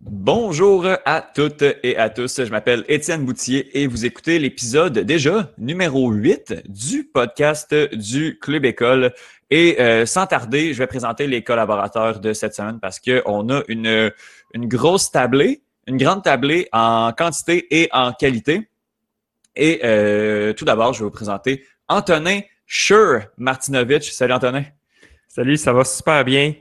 Bonjour à toutes et à tous. Je m'appelle Étienne Boutier et vous écoutez l'épisode déjà numéro 8 du podcast du Club École. Et euh, sans tarder, je vais présenter les collaborateurs de cette semaine parce qu'on a une, une grosse tablée, une grande tablée en quantité et en qualité. Et euh, tout d'abord, je vais vous présenter Antonin Sure Martinovich. Salut Antonin. Salut, ça va super bien.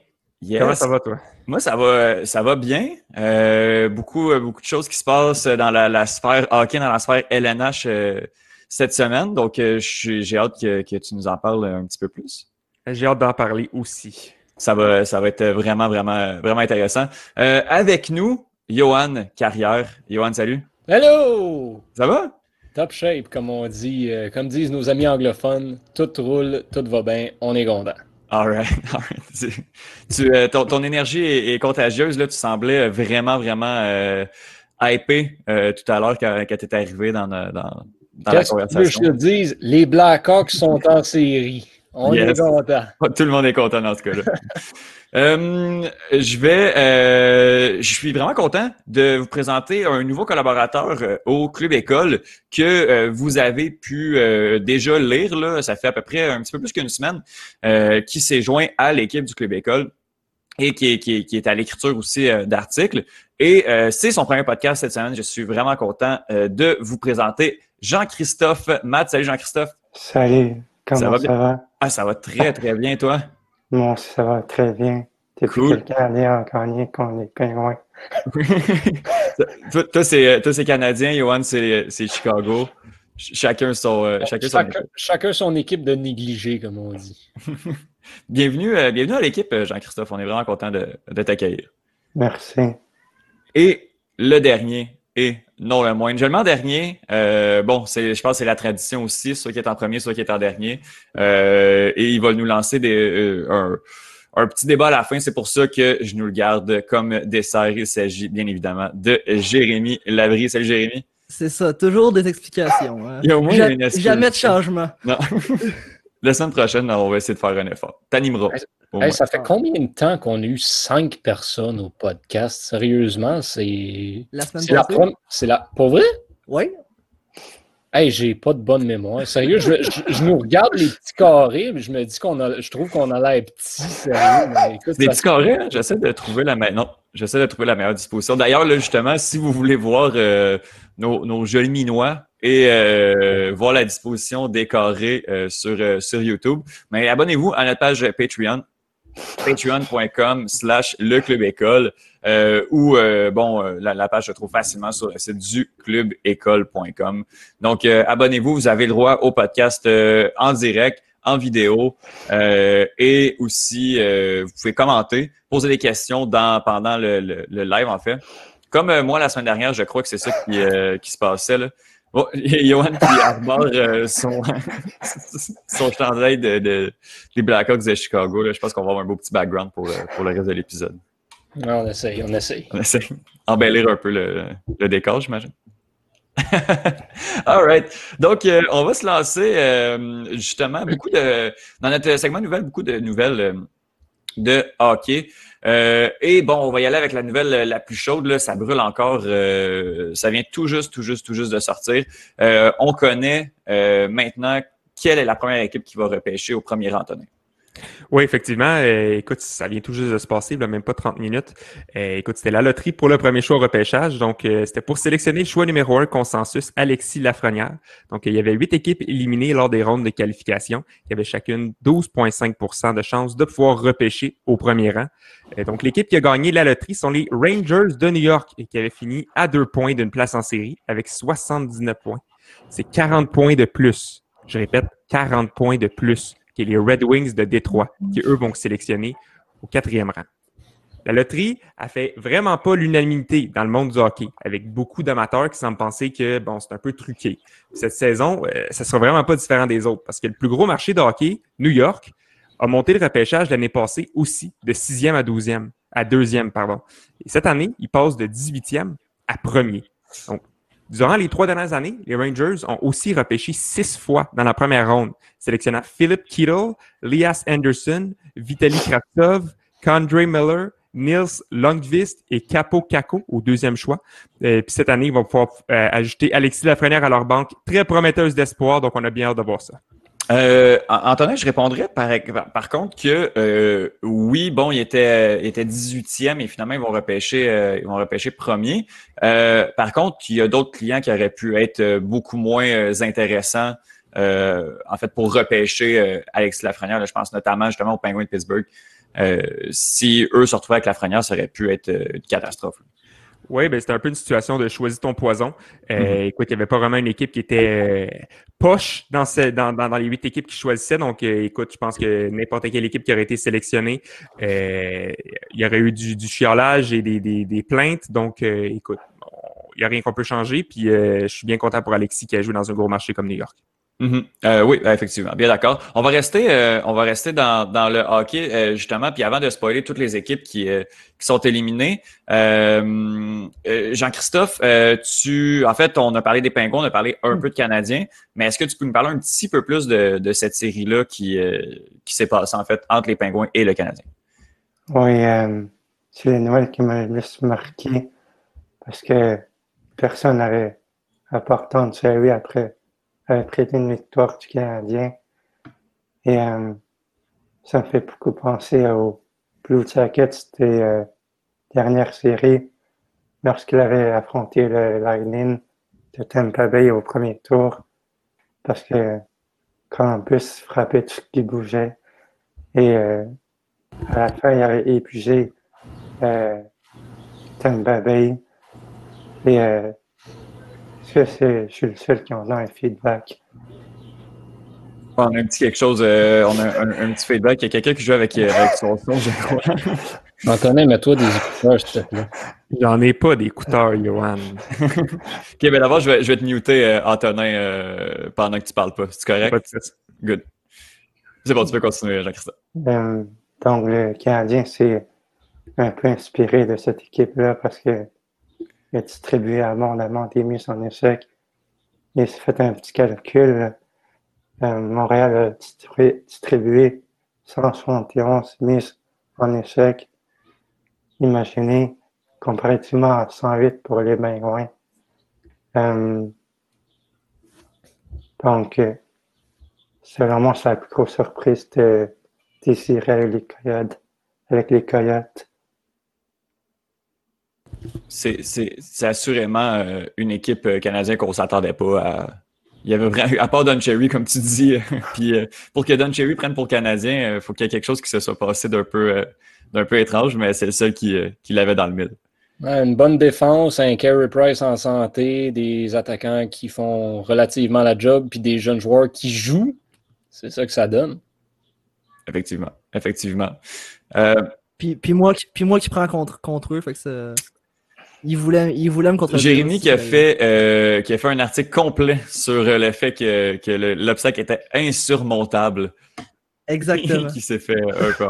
Comment ça va toi? Moi, ça va, ça va bien. Euh, beaucoup, beaucoup de choses qui se passent dans la, sphère hockey, dans la sphère LNH euh, cette semaine. Donc, euh, j'ai hâte que, tu nous en parles un petit peu plus. J'ai hâte d'en parler aussi. Ça va, ça va être vraiment, vraiment, vraiment intéressant. avec nous, Johan Carrière. Johan, salut. Hello! Ça va? Top shape, comme on dit, comme disent nos amis anglophones. Tout roule, tout va bien, on est content. All right. Tu, euh, ton, énergie est, contagieuse. Là, tu semblais vraiment, vraiment euh, hypé euh, tout à l'heure quand, quand tu étais arrivé dans, dans, dans la conversation. Que je te dise, les Blackhawks sont en série. On est content. Tout le monde est content dans ce cas-là. Euh, je vais, euh, je suis vraiment content de vous présenter un nouveau collaborateur euh, au Club École que vous avez pu déjà lire. Là, ça fait à peu près un petit peu plus qu'une semaine qui s'est joint à l'équipe du Club École et qui qui est à l'écriture aussi d'articles. Et c'est son premier podcast cette semaine. Je suis vraiment content de vous présenter Jean-Christophe Matt. Salut Jean-Christophe. Salut. Comment ça va? Ça va? Ah, ça va très, très bien, toi? Moi, ça va très bien. Depuis cool. quelques années en qu'on est loin. toi, c'est Canadien, Johan, c'est Chicago. Chacun son, euh, chacun, son équipe. chacun son équipe de négligé, comme on dit. bienvenue, euh, bienvenue à l'équipe, euh, Jean-Christophe. On est vraiment content de, de t'accueillir. Merci. Et le dernier, et non le moindre. Je le dernier. Euh, bon, c'est, je pense que c'est la tradition aussi, soit qui est en premier, soit qui est en dernier. Euh, et il va nous lancer des, euh, un, petit débat à la fin. C'est pour ça que je nous le garde comme dessert. Il s'agit bien évidemment de Jérémy Lavry. Salut Jérémy. C'est ça, toujours des explications. Hein. jamais de changement. Non. la semaine prochaine, on va essayer de faire un effort. T'animeras ça fait combien de temps qu'on a eu cinq personnes au podcast? Sérieusement, c'est. La semaine passée? C'est la. Pour vrai? Oui. Hey, j'ai pas de bonne mémoire. Sérieux, je, je, nous regarde les petits carrés, mais je me dis qu'on a. Je trouve qu'on a l'air petit, sérieux. les petits carrés, hein, j'essaie de trouver la meilleure. j'essaie de trouver la meilleure disposition. D'ailleurs, là, justement, si vous voulez voir euh, nos, nos, jolis minois et euh, voir la disposition des carrés euh, sur, sur YouTube, mais abonnez-vous à notre page Patreon patreon.com slash le club école euh, ou euh, bon euh, la, page se trouve facilement sur le site du clubécole.com. Donc abonnez-vous, vous avez le droit au podcast en direct, en vidéo et aussi vous pouvez commenter, poser des questions dans pendant le, le, live en fait. Comme moi la semaine dernière, je crois que c'est ça qui, qui se passait là. Bon, Johan qui arbore euh, son, son chandail de, de, des Blackhawks de Chicago. Là. Je pense qu'on va avoir un beau petit background pour, euh, pour le reste de l'épisode. On essaye, on essaye. On essaye. Embellir un peu le, le décor, j'imagine. All right. Donc, euh, on va se lancer justement beaucoup de dans notre segment nouvelle, beaucoup de nouvelles de hockey. Euh, et bon, on va y aller avec la nouvelle la plus chaude. Là, ça brûle encore. Euh, ça vient tout juste, tout juste, tout juste de sortir. Euh, on connaît maintenant quelle est la première équipe qui va repêcher au premier rang, oui, effectivement. Euh, écoute, ça vient tout juste de se passer, même pas 30 minutes. Euh, écoute, c'était la loterie pour le premier choix au repêchage. Donc, euh, c'était pour sélectionner le choix numéro un consensus, Alexis Lafrenière. Donc, il y avait huit équipes éliminées lors des rondes de qualification. Il y avait chacune 12,5% de chances de pouvoir repêcher au premier rang. donc, l'équipe qui a gagné la loterie sont les Rangers de New York et qui avaient fini à deux points d'une place en série avec 79 points. C'est 40 points de plus. Je répète, 40 points de plus qui est les Red Wings de Détroit, qui eux vont sélectionner au quatrième rang. La loterie a fait vraiment pas l'unanimité dans le monde du hockey, avec beaucoup d'amateurs qui semblent penser que c'est un peu truqué. Cette saison, euh, ça sera vraiment pas différent des autres, parce que le plus gros marché de hockey, New York, a monté le repêchage l'année passée aussi de sixième à douzième, à deuxième, pardon. Et cette année, il passe de 18e à premier. Donc, Durant les trois dernières années, les Rangers ont aussi repêché six fois dans la première ronde, sélectionnant Philip Kittle, Lias Anderson, Vitaly Kravtsov, Condre Miller, Nils Longvist et Capo Caco au deuxième choix. Et puis cette année, ils vont pouvoir euh, ajouter Alexis Lafrenière à leur banque. Très prometteuse d'espoir, donc on a bien hâte de voir ça. Euh, Antonin, je répondrais par, par contre que euh, oui, bon, il était, il était 18e et finalement, ils vont repêcher, euh, ils vont repêcher premier. Euh, par contre, il y a d'autres clients qui auraient pu être beaucoup moins intéressants en fait, pour repêcher Alexis Lafrenière. je pense notamment justement aux Penguins de Pittsburgh. si eux se retrouvaient avec Lafrenière, ça aurait pu être une catastrophe. Oui, ben c'était un peu une situation de choisir ton poison. Euh, mm-hmm. Écoute, il n'y avait pas vraiment une équipe qui était euh, poche dans, dans, dans, les huit équipes qui choisissaient. Donc, euh, écoute, je pense que n'importe quelle équipe qui aurait été sélectionnée, il y aurait eu du, du chiolage et des, des, des plaintes. Donc, écoute, il n'y a rien qu'on peut changer. Puis, je suis bien content pour Alexis qui a joué dans un gros marché comme New York. Mm-hmm. Euh, oui, effectivement, bien d'accord. On va rester, euh, on va rester dans, dans le hockey euh, justement. Puis avant de spoiler toutes les équipes qui, qui sont éliminées, Jean-Christophe, tu, en fait, on a parlé des Pingouins, on a parlé un mm. peu de Canadiens, mais est-ce que tu peux nous parler un petit peu plus de, de cette série-là qui, qui s'est passée en fait entre les Pingouins et le Canadien? Oui, c'est les nouvelles qui m'ont le plus marqué parce que personne n'avait apporté une série après après une victoire du Canadien. Et euh, ça me fait beaucoup penser au Blue Jackets des euh, dernières séries lorsqu'il avait affronté le Lightning de Tampa Bay au premier tour parce que plus frappait tout ce qui bougeait et euh, à la fin il avait épuisé euh, Tampa Bay et euh, que je suis le seul qui en a un feedback? On a un petit quelque chose, euh, on a un, petit feedback. Il y a quelqu'un qui joue avec, euh, son son, je crois. Antonin, mets-toi des écouteurs, s'il te plaît. J'en ai pas d'écouteurs, Johan. ok, ben d'abord, je vais, je vais te muter, euh, Antonin, pendant que tu parles pas. C'est correct? Pas de Good. C'est bon, tu peux continuer, Jean-Christophe. donc, le Canadien, c'est un peu inspiré de cette équipe-là parce que a distribué abondamment des mises en échec. Il s'est fait un petit calcul. Euh, Montréal a distribué, 171 mises en échec. Imaginez, comparativement à 108 pour les Bengouins. Euh, donc, selon moi, c'est la plus grosse surprise de désirer avec les Coyotes. C'est assurément euh, une équipe euh, canadienne qu'on ne s'attendait pas à. Il y avait vraiment, à part Don Cherry, comme tu dis, puis euh, pour que Don Cherry prenne pour Canadien, il faut qu'il y ait quelque chose qui se soit passé d'un peu, d'un peu étrange, mais c'est le seul qui, qui l'avait dans le mille. une bonne défense, un Carey Price en santé, des attaquants qui font relativement la job, puis des jeunes joueurs qui jouent. C'est ça que ça donne. Effectivement, effectivement. puis, puis, moi, puis moi qui prends contre, contre eux, fait que ça... Il voulait, il voulait me contre Jérémy qui a, fait, euh, qui a fait un article complet sur euh, le fait que, que l'obstacle était insurmontable. Exactement. qui s'est fait un peu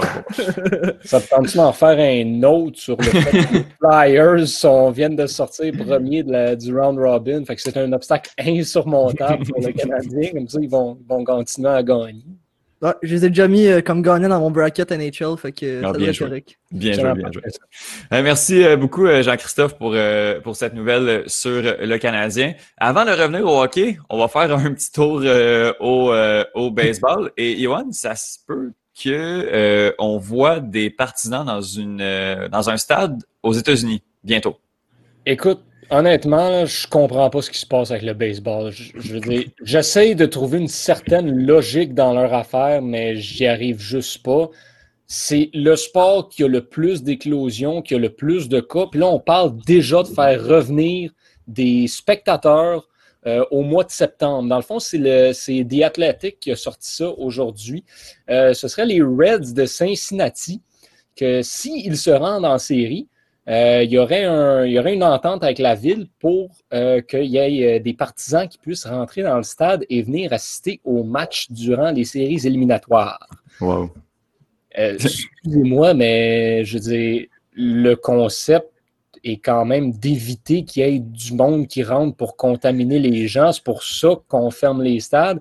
Ça te tente d'en faire un autre sur le fait que les Flyers sont, viennent de sortir premier de la, du round robin? Fait que c'est un obstacle insurmontable pour le Canadien. Comme ça, ils vont, vont continuer à gagner je les ai déjà mis euh, comme gagnants dans mon bracket NHL, fait que ah, ça bien joué. Bien joué, bien joué. Euh, merci euh, beaucoup, Jean-Christophe, pour, pour cette nouvelle sur le Canadien. Avant de revenir au hockey, on va faire un petit tour au, au baseball. Et Yohan, ça se peut que on voit des partisans dans, une, dans un stade aux États-Unis bientôt. Écoute, Honnêtement, je comprends pas ce qui se passe avec le baseball. Je, j'essaie de trouver une certaine logique dans leur affaire, mais j'y arrive juste pas. C'est le sport qui a le plus d'éclosions, qui a le plus de cas. Puis là, on parle déjà de faire revenir des spectateurs euh, au mois de septembre. Dans le fond, c'est, le, c'est The Athletic qui a sorti ça aujourd'hui. Euh, ce serait les Reds de Cincinnati que s'ils se rendent en série, euh, il, y aurait un, il y aurait une entente avec la ville pour euh, qu'il y ait euh, des partisans qui puissent rentrer dans le stade et venir assister au match durant les séries éliminatoires. Wow. Excusez-moi, mais je veux dire, le concept est quand même d'éviter qu'il y ait du monde qui rentre pour contaminer les gens. C'est pour ça qu'on ferme les stades.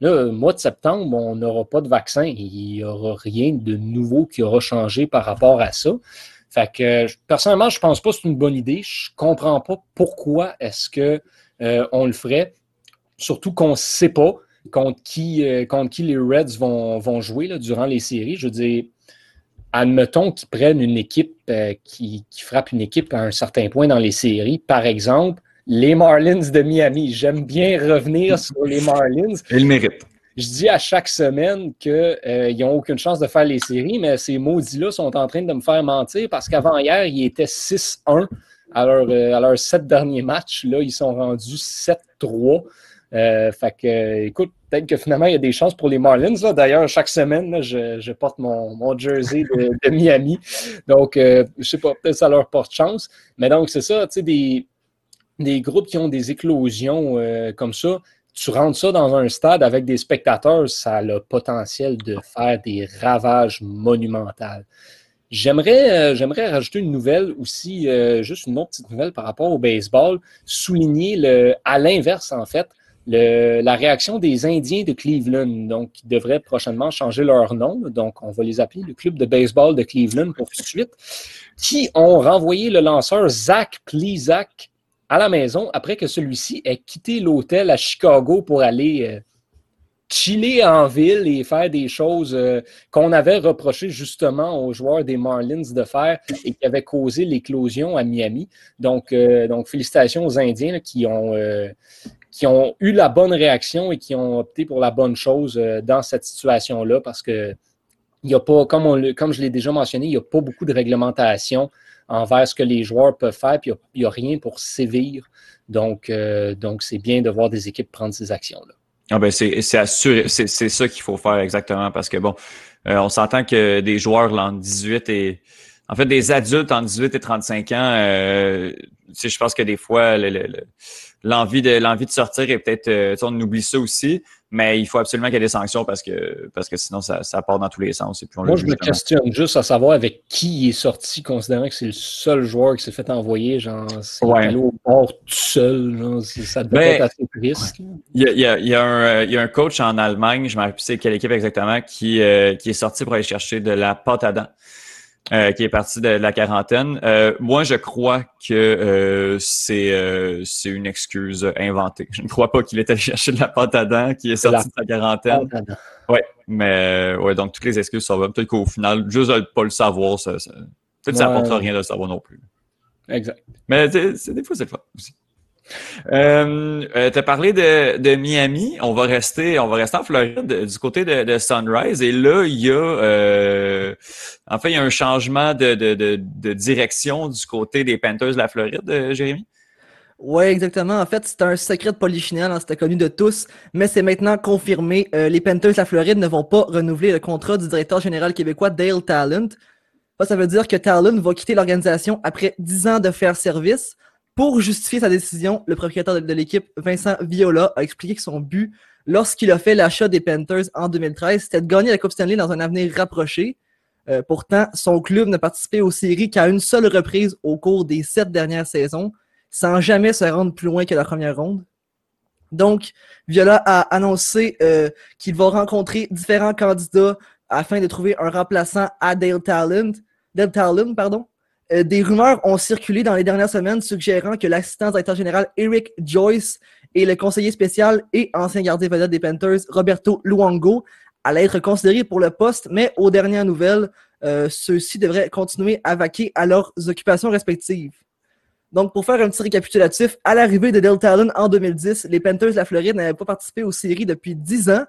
Là, mois de septembre, on n'aura pas de vaccin. Il n'y aura rien de nouveau qui aura changé par rapport à ça. Fait que personnellement, je pense pas que c'est une bonne idée. Je comprends pas pourquoi est-ce que euh, on le ferait. Surtout qu'on ne sait pas contre qui, euh, contre qui les Reds vont, jouer durant les séries. Je veux dire, admettons qu'ils prennent une équipe euh, qui, qui, frappe une équipe à un certain point dans les séries. Par exemple, les Marlins de Miami. J'aime bien revenir sur les Marlins. Ils méritent. Je dis à chaque semaine qu'ils euh, n'ont aucune chance de faire les séries, mais ces maudits-là sont en train de me faire mentir parce qu'avant hier, ils étaient 6-1 à leurs euh, sept derniers matchs. Là, ils sont rendus 7-3. Euh, fait que, écoute, peut-être que finalement, il y a des chances pour les Marlins. D'ailleurs, chaque semaine, je, porte mon, jersey de, Miami. Donc, je je sais pas, peut-être ça leur porte chance. Mais donc, c'est ça, tu sais, des, des groupes qui ont des éclosions comme ça, tu rentres ça dans un stade avec des spectateurs, ça a le potentiel de faire des ravages monumentaux. J'aimerais, euh, j'aimerais rajouter une nouvelle aussi, euh, juste une autre petite nouvelle par rapport au baseball, souligner le, à l'inverse en fait, le, la réaction des Indiens de Cleveland, donc qui devraient prochainement changer leur nom. Donc, on va les appeler le club de baseball de Cleveland pour tout de suite, qui ont renvoyé le lanceur Zach Plezak à la maison après que celui-ci ait quitté l'hôtel à Chicago pour aller euh, chiller en ville et faire des choses euh, qu'on avait reproché justement aux joueurs des Marlins de faire et qui avaient causé l'éclosion à Miami. Donc, euh, donc félicitations aux Indiens qui, ont, qui ont eu la bonne réaction et qui ont opté pour la bonne chose dans cette situation-là parce que il a pas, comme, on, comme je l'ai déjà mentionné, il n'y a pas beaucoup de réglementation envers ce que les joueurs peuvent faire, puis il n'y a, rien pour sévir. Donc, euh, donc c'est bien de voir des équipes prendre ces actions-là. Ah ben c'est c'est ça qu'il faut faire exactement parce que bon, euh, on s'entend que des joueurs en 18 et en fait des adultes en 18 et 35 ans, euh, je pense que des fois l'envie de l'envie de sortir est peut-être euh, on oublie ça aussi. Mais il faut absolument qu'il y ait des sanctions parce que, parce que sinon, ça, ça part dans tous les sens. Et puis Moi, je me questionne juste à savoir avec qui il est sorti, considérant que c'est le seul joueur qui s'est fait envoyer. Genre, c'est allé au bord tout seul. Genre, ça devait ben, être assez triste. Il y, a, il, y a, un, il y a un coach en Allemagne, je ne me rappelle plus quelle équipe exactement, qui, euh, qui est sorti pour aller chercher de la pâte à dents. Euh, qui est parti de, la quarantaine. Euh, moi, je crois que euh, c'est c'est une excuse inventée. Je ne crois pas qu'il est allé chercher de la pâte à dents, qui est sorti de la quarantaine. Oui, mais ouais, donc toutes les excuses ça va. Peut-être qu'au final, juste de ne pas le savoir, ça, ça peut-être ça n'apportera rien de le savoir non plus. Exact. Mais des fois, c'est le fun aussi. Euh, euh tu as parlé de, Miami. On va rester, on va rester en Floride du côté de, Sunrise. Et là, il y a euh, en fait, il y a un changement de, direction du côté des Panthers de la Floride, Jérémy? Oui, exactement. En fait, c'est un secret de polichinelle, hein, c'était connu de tous, mais c'est maintenant confirmé. Les Panthers de la Floride ne vont pas renouveler le contrat du directeur général québécois Dale Talent. Ça, ça veut dire que Talent va quitter l'organisation après 10 ans de faire service. Pour justifier sa décision, le propriétaire de, l'équipe, Vincent Viola, a expliqué que son but, lorsqu'il a fait l'achat des Panthers en 2013, c'était de gagner la Coupe Stanley dans un avenir rapproché. Euh, pourtant, son club n'a participé aux séries qu'à une seule reprise au cours des sept dernières saisons, sans jamais se rendre plus loin que la première ronde. Donc, Viola a annoncé euh, qu'il va rencontrer différents candidats afin de trouver un remplaçant à Dale Talent, Dale Talent pardon, euh, des rumeurs ont circulé dans les dernières semaines suggérant que l'assistant directeur général Eric Joyce et le conseiller spécial et ancien gardien vedette des Panthers Roberto Luongo allaient être considérés pour le poste, mais aux dernières nouvelles, euh, ceux-ci devraient continuer à vaquer à leurs occupations respectives. Donc, pour faire un petit récapitulatif, à l'arrivée de Delta Allen en 2010, les Panthers de la Floride n'avaient pas participé aux séries depuis 10 ans.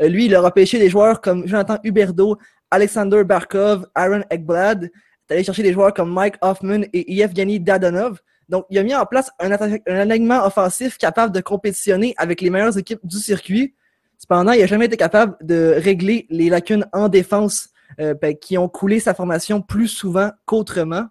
Euh, lui, il leur a pêché des joueurs comme Jonathan Huberdeau, Alexander Barkov, Aaron Ekblad, d'aller chercher des joueurs comme Mike Hoffman et Yevgeny Dadonov. Donc, il a mis en place un, alignement offensif capable de compétitionner avec les meilleures équipes du circuit. Cependant, il n'a jamais été capable de régler les lacunes en défense euh, ben, qui ont coulé sa formation plus souvent qu'autrement.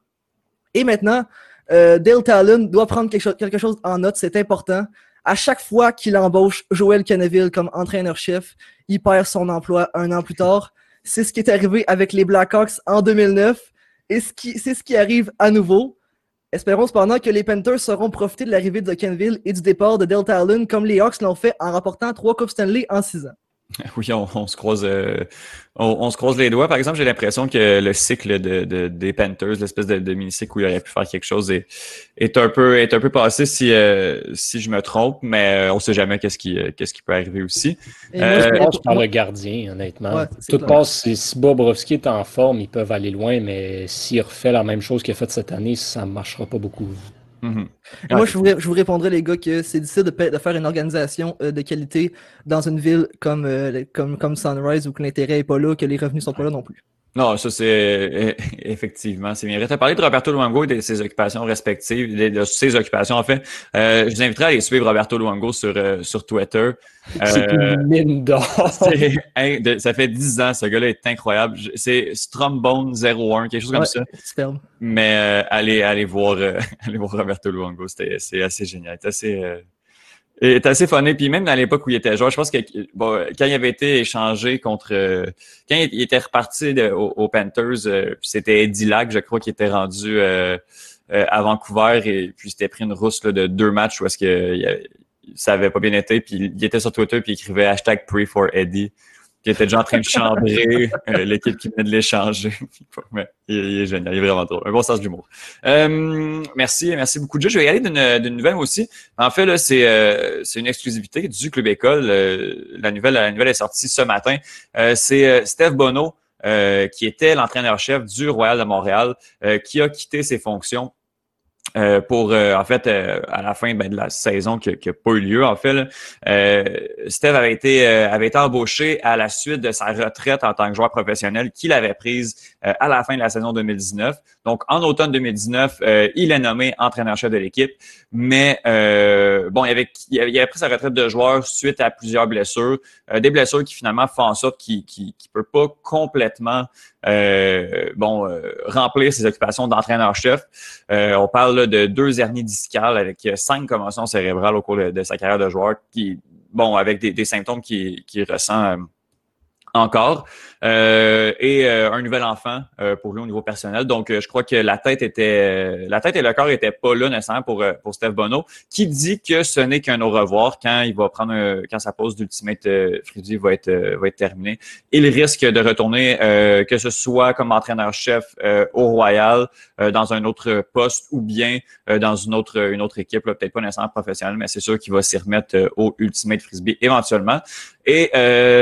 Et maintenant, euh, Dale Talon doit prendre quelque quelque chose en note, c'est important. À chaque fois qu'il embauche Joel Kenneville comme entraîneur-chef, il perd son emploi un an plus tard. C'est ce qui est arrivé avec les Blackhawks en 2009. Et c'est ce qui arrive à nouveau. Espérons cependant que les Panthers sauront profiter de l'arrivée de Kenville et du départ de Delta Allen comme les Hawks l'ont fait en rapportant trois Coupes Stanley en six ans. Oui, on, se croise, euh, on, se croise les doigts. Par exemple, j'ai l'impression que le cycle de, des Panthers, l'espèce de, mini-cycle où il aurait pu faire quelque chose, est, est un peu est un peu passé si euh, si je me trompe, mais euh, on sait jamais qu'est-ce qui qu'est-ce qui peut arriver aussi. je pense par le gardien, honnêtement. Tout passe. Si Bobrovski est en forme, ils peuvent aller loin, mais s'il refait la même chose qu'il a fait cette année, ça ne marchera pas beaucoup. Mhm. Moi, je vous, je vous, répondrais, les gars, que c'est difficile de, de, faire une organisation euh, de qualité dans une ville comme, euh, comme, comme Sunrise où que l'intérêt n'est pas là, que les revenus sont pas là non plus. Non, ça c'est effectivement, c'est bien. Tu as parlé de Roberto Luango et de ses occupations respectives, de, ses occupations en fait. Euh, je vous inviterai à aller suivre Roberto Luango sur, euh, sur Twitter. c'est une euh, mine d'or. ça fait 10 ans, ce gars-là est incroyable. C'est Strombone 01, quelque chose comme ça. Mais allez, allez voir, allez voir Roberto Luango, c'est assez génial. C'est assez il est assez funny. Puis même dans l'époque où il était joueur, je pense que bon, quand il avait été échangé contre... quand il était reparti aux, Panthers, euh, c'était Eddie Lack, je crois, qui était rendu euh, euh, à Vancouver et puis s'était pris une rousse de deux matchs où est-ce que ça avait pas bien été. Puis il était sur Twitter puis il écrivait hashtag pray for Eddie qui était déjà en train de chambrer euh, l'équipe qui venait de l'échanger. il, est génial, il est vraiment drôle. Un bon sens d'humour. Euh, merci, merci beaucoup. Je vais y aller d'une nouvelle aussi. En fait, là, c'est euh, une exclusivité du Club École. la, nouvelle, la nouvelle est sortie ce matin. c'est Steph Bonneau, qui était l'entraîneur-chef du Royal de Montréal, qui a quitté ses fonctions euh, pour euh, en fait euh, à la fin ben, de la saison qui n'a pas eu lieu en fait Steve avait été avait été embauché à la suite de sa retraite en tant que joueur professionnel qu'il avait prise à la fin de la saison 2019 donc en automne 2019 il est nommé entraîneur-chef de l'équipe mais bon il avait, il avait pris sa retraite de joueur suite à plusieurs blessures des blessures qui finalement font en sorte qu'il qui, qui peut pas complètement euh, bon, euh, remplir ses occupations d'entraîneur-chef. Euh, on parle de deux hernies discales avec cinq commotions cérébrales au cours de, sa carrière de joueur, qui, bon, avec des, des symptômes qu'il qui ressent encore. Euh, et euh, un nouvel enfant euh, pour lui au niveau personnel. Donc, je crois que la tête était, la tête et le corps étaient pas là nécessairement pour pour Steph Bono, qui dit que ce n'est qu'un au revoir quand il va prendre quand sa pause d'Ultimate Frisbee va être va être terminée. Il risque de retourner que ce soit comme entraîneur-chef au Royal dans un autre poste ou bien dans une autre une autre équipe, peut-être pas nécessairement professionnelle, mais c'est sûr qu'il va s'y remettre au Ultimate Frisbee éventuellement. Et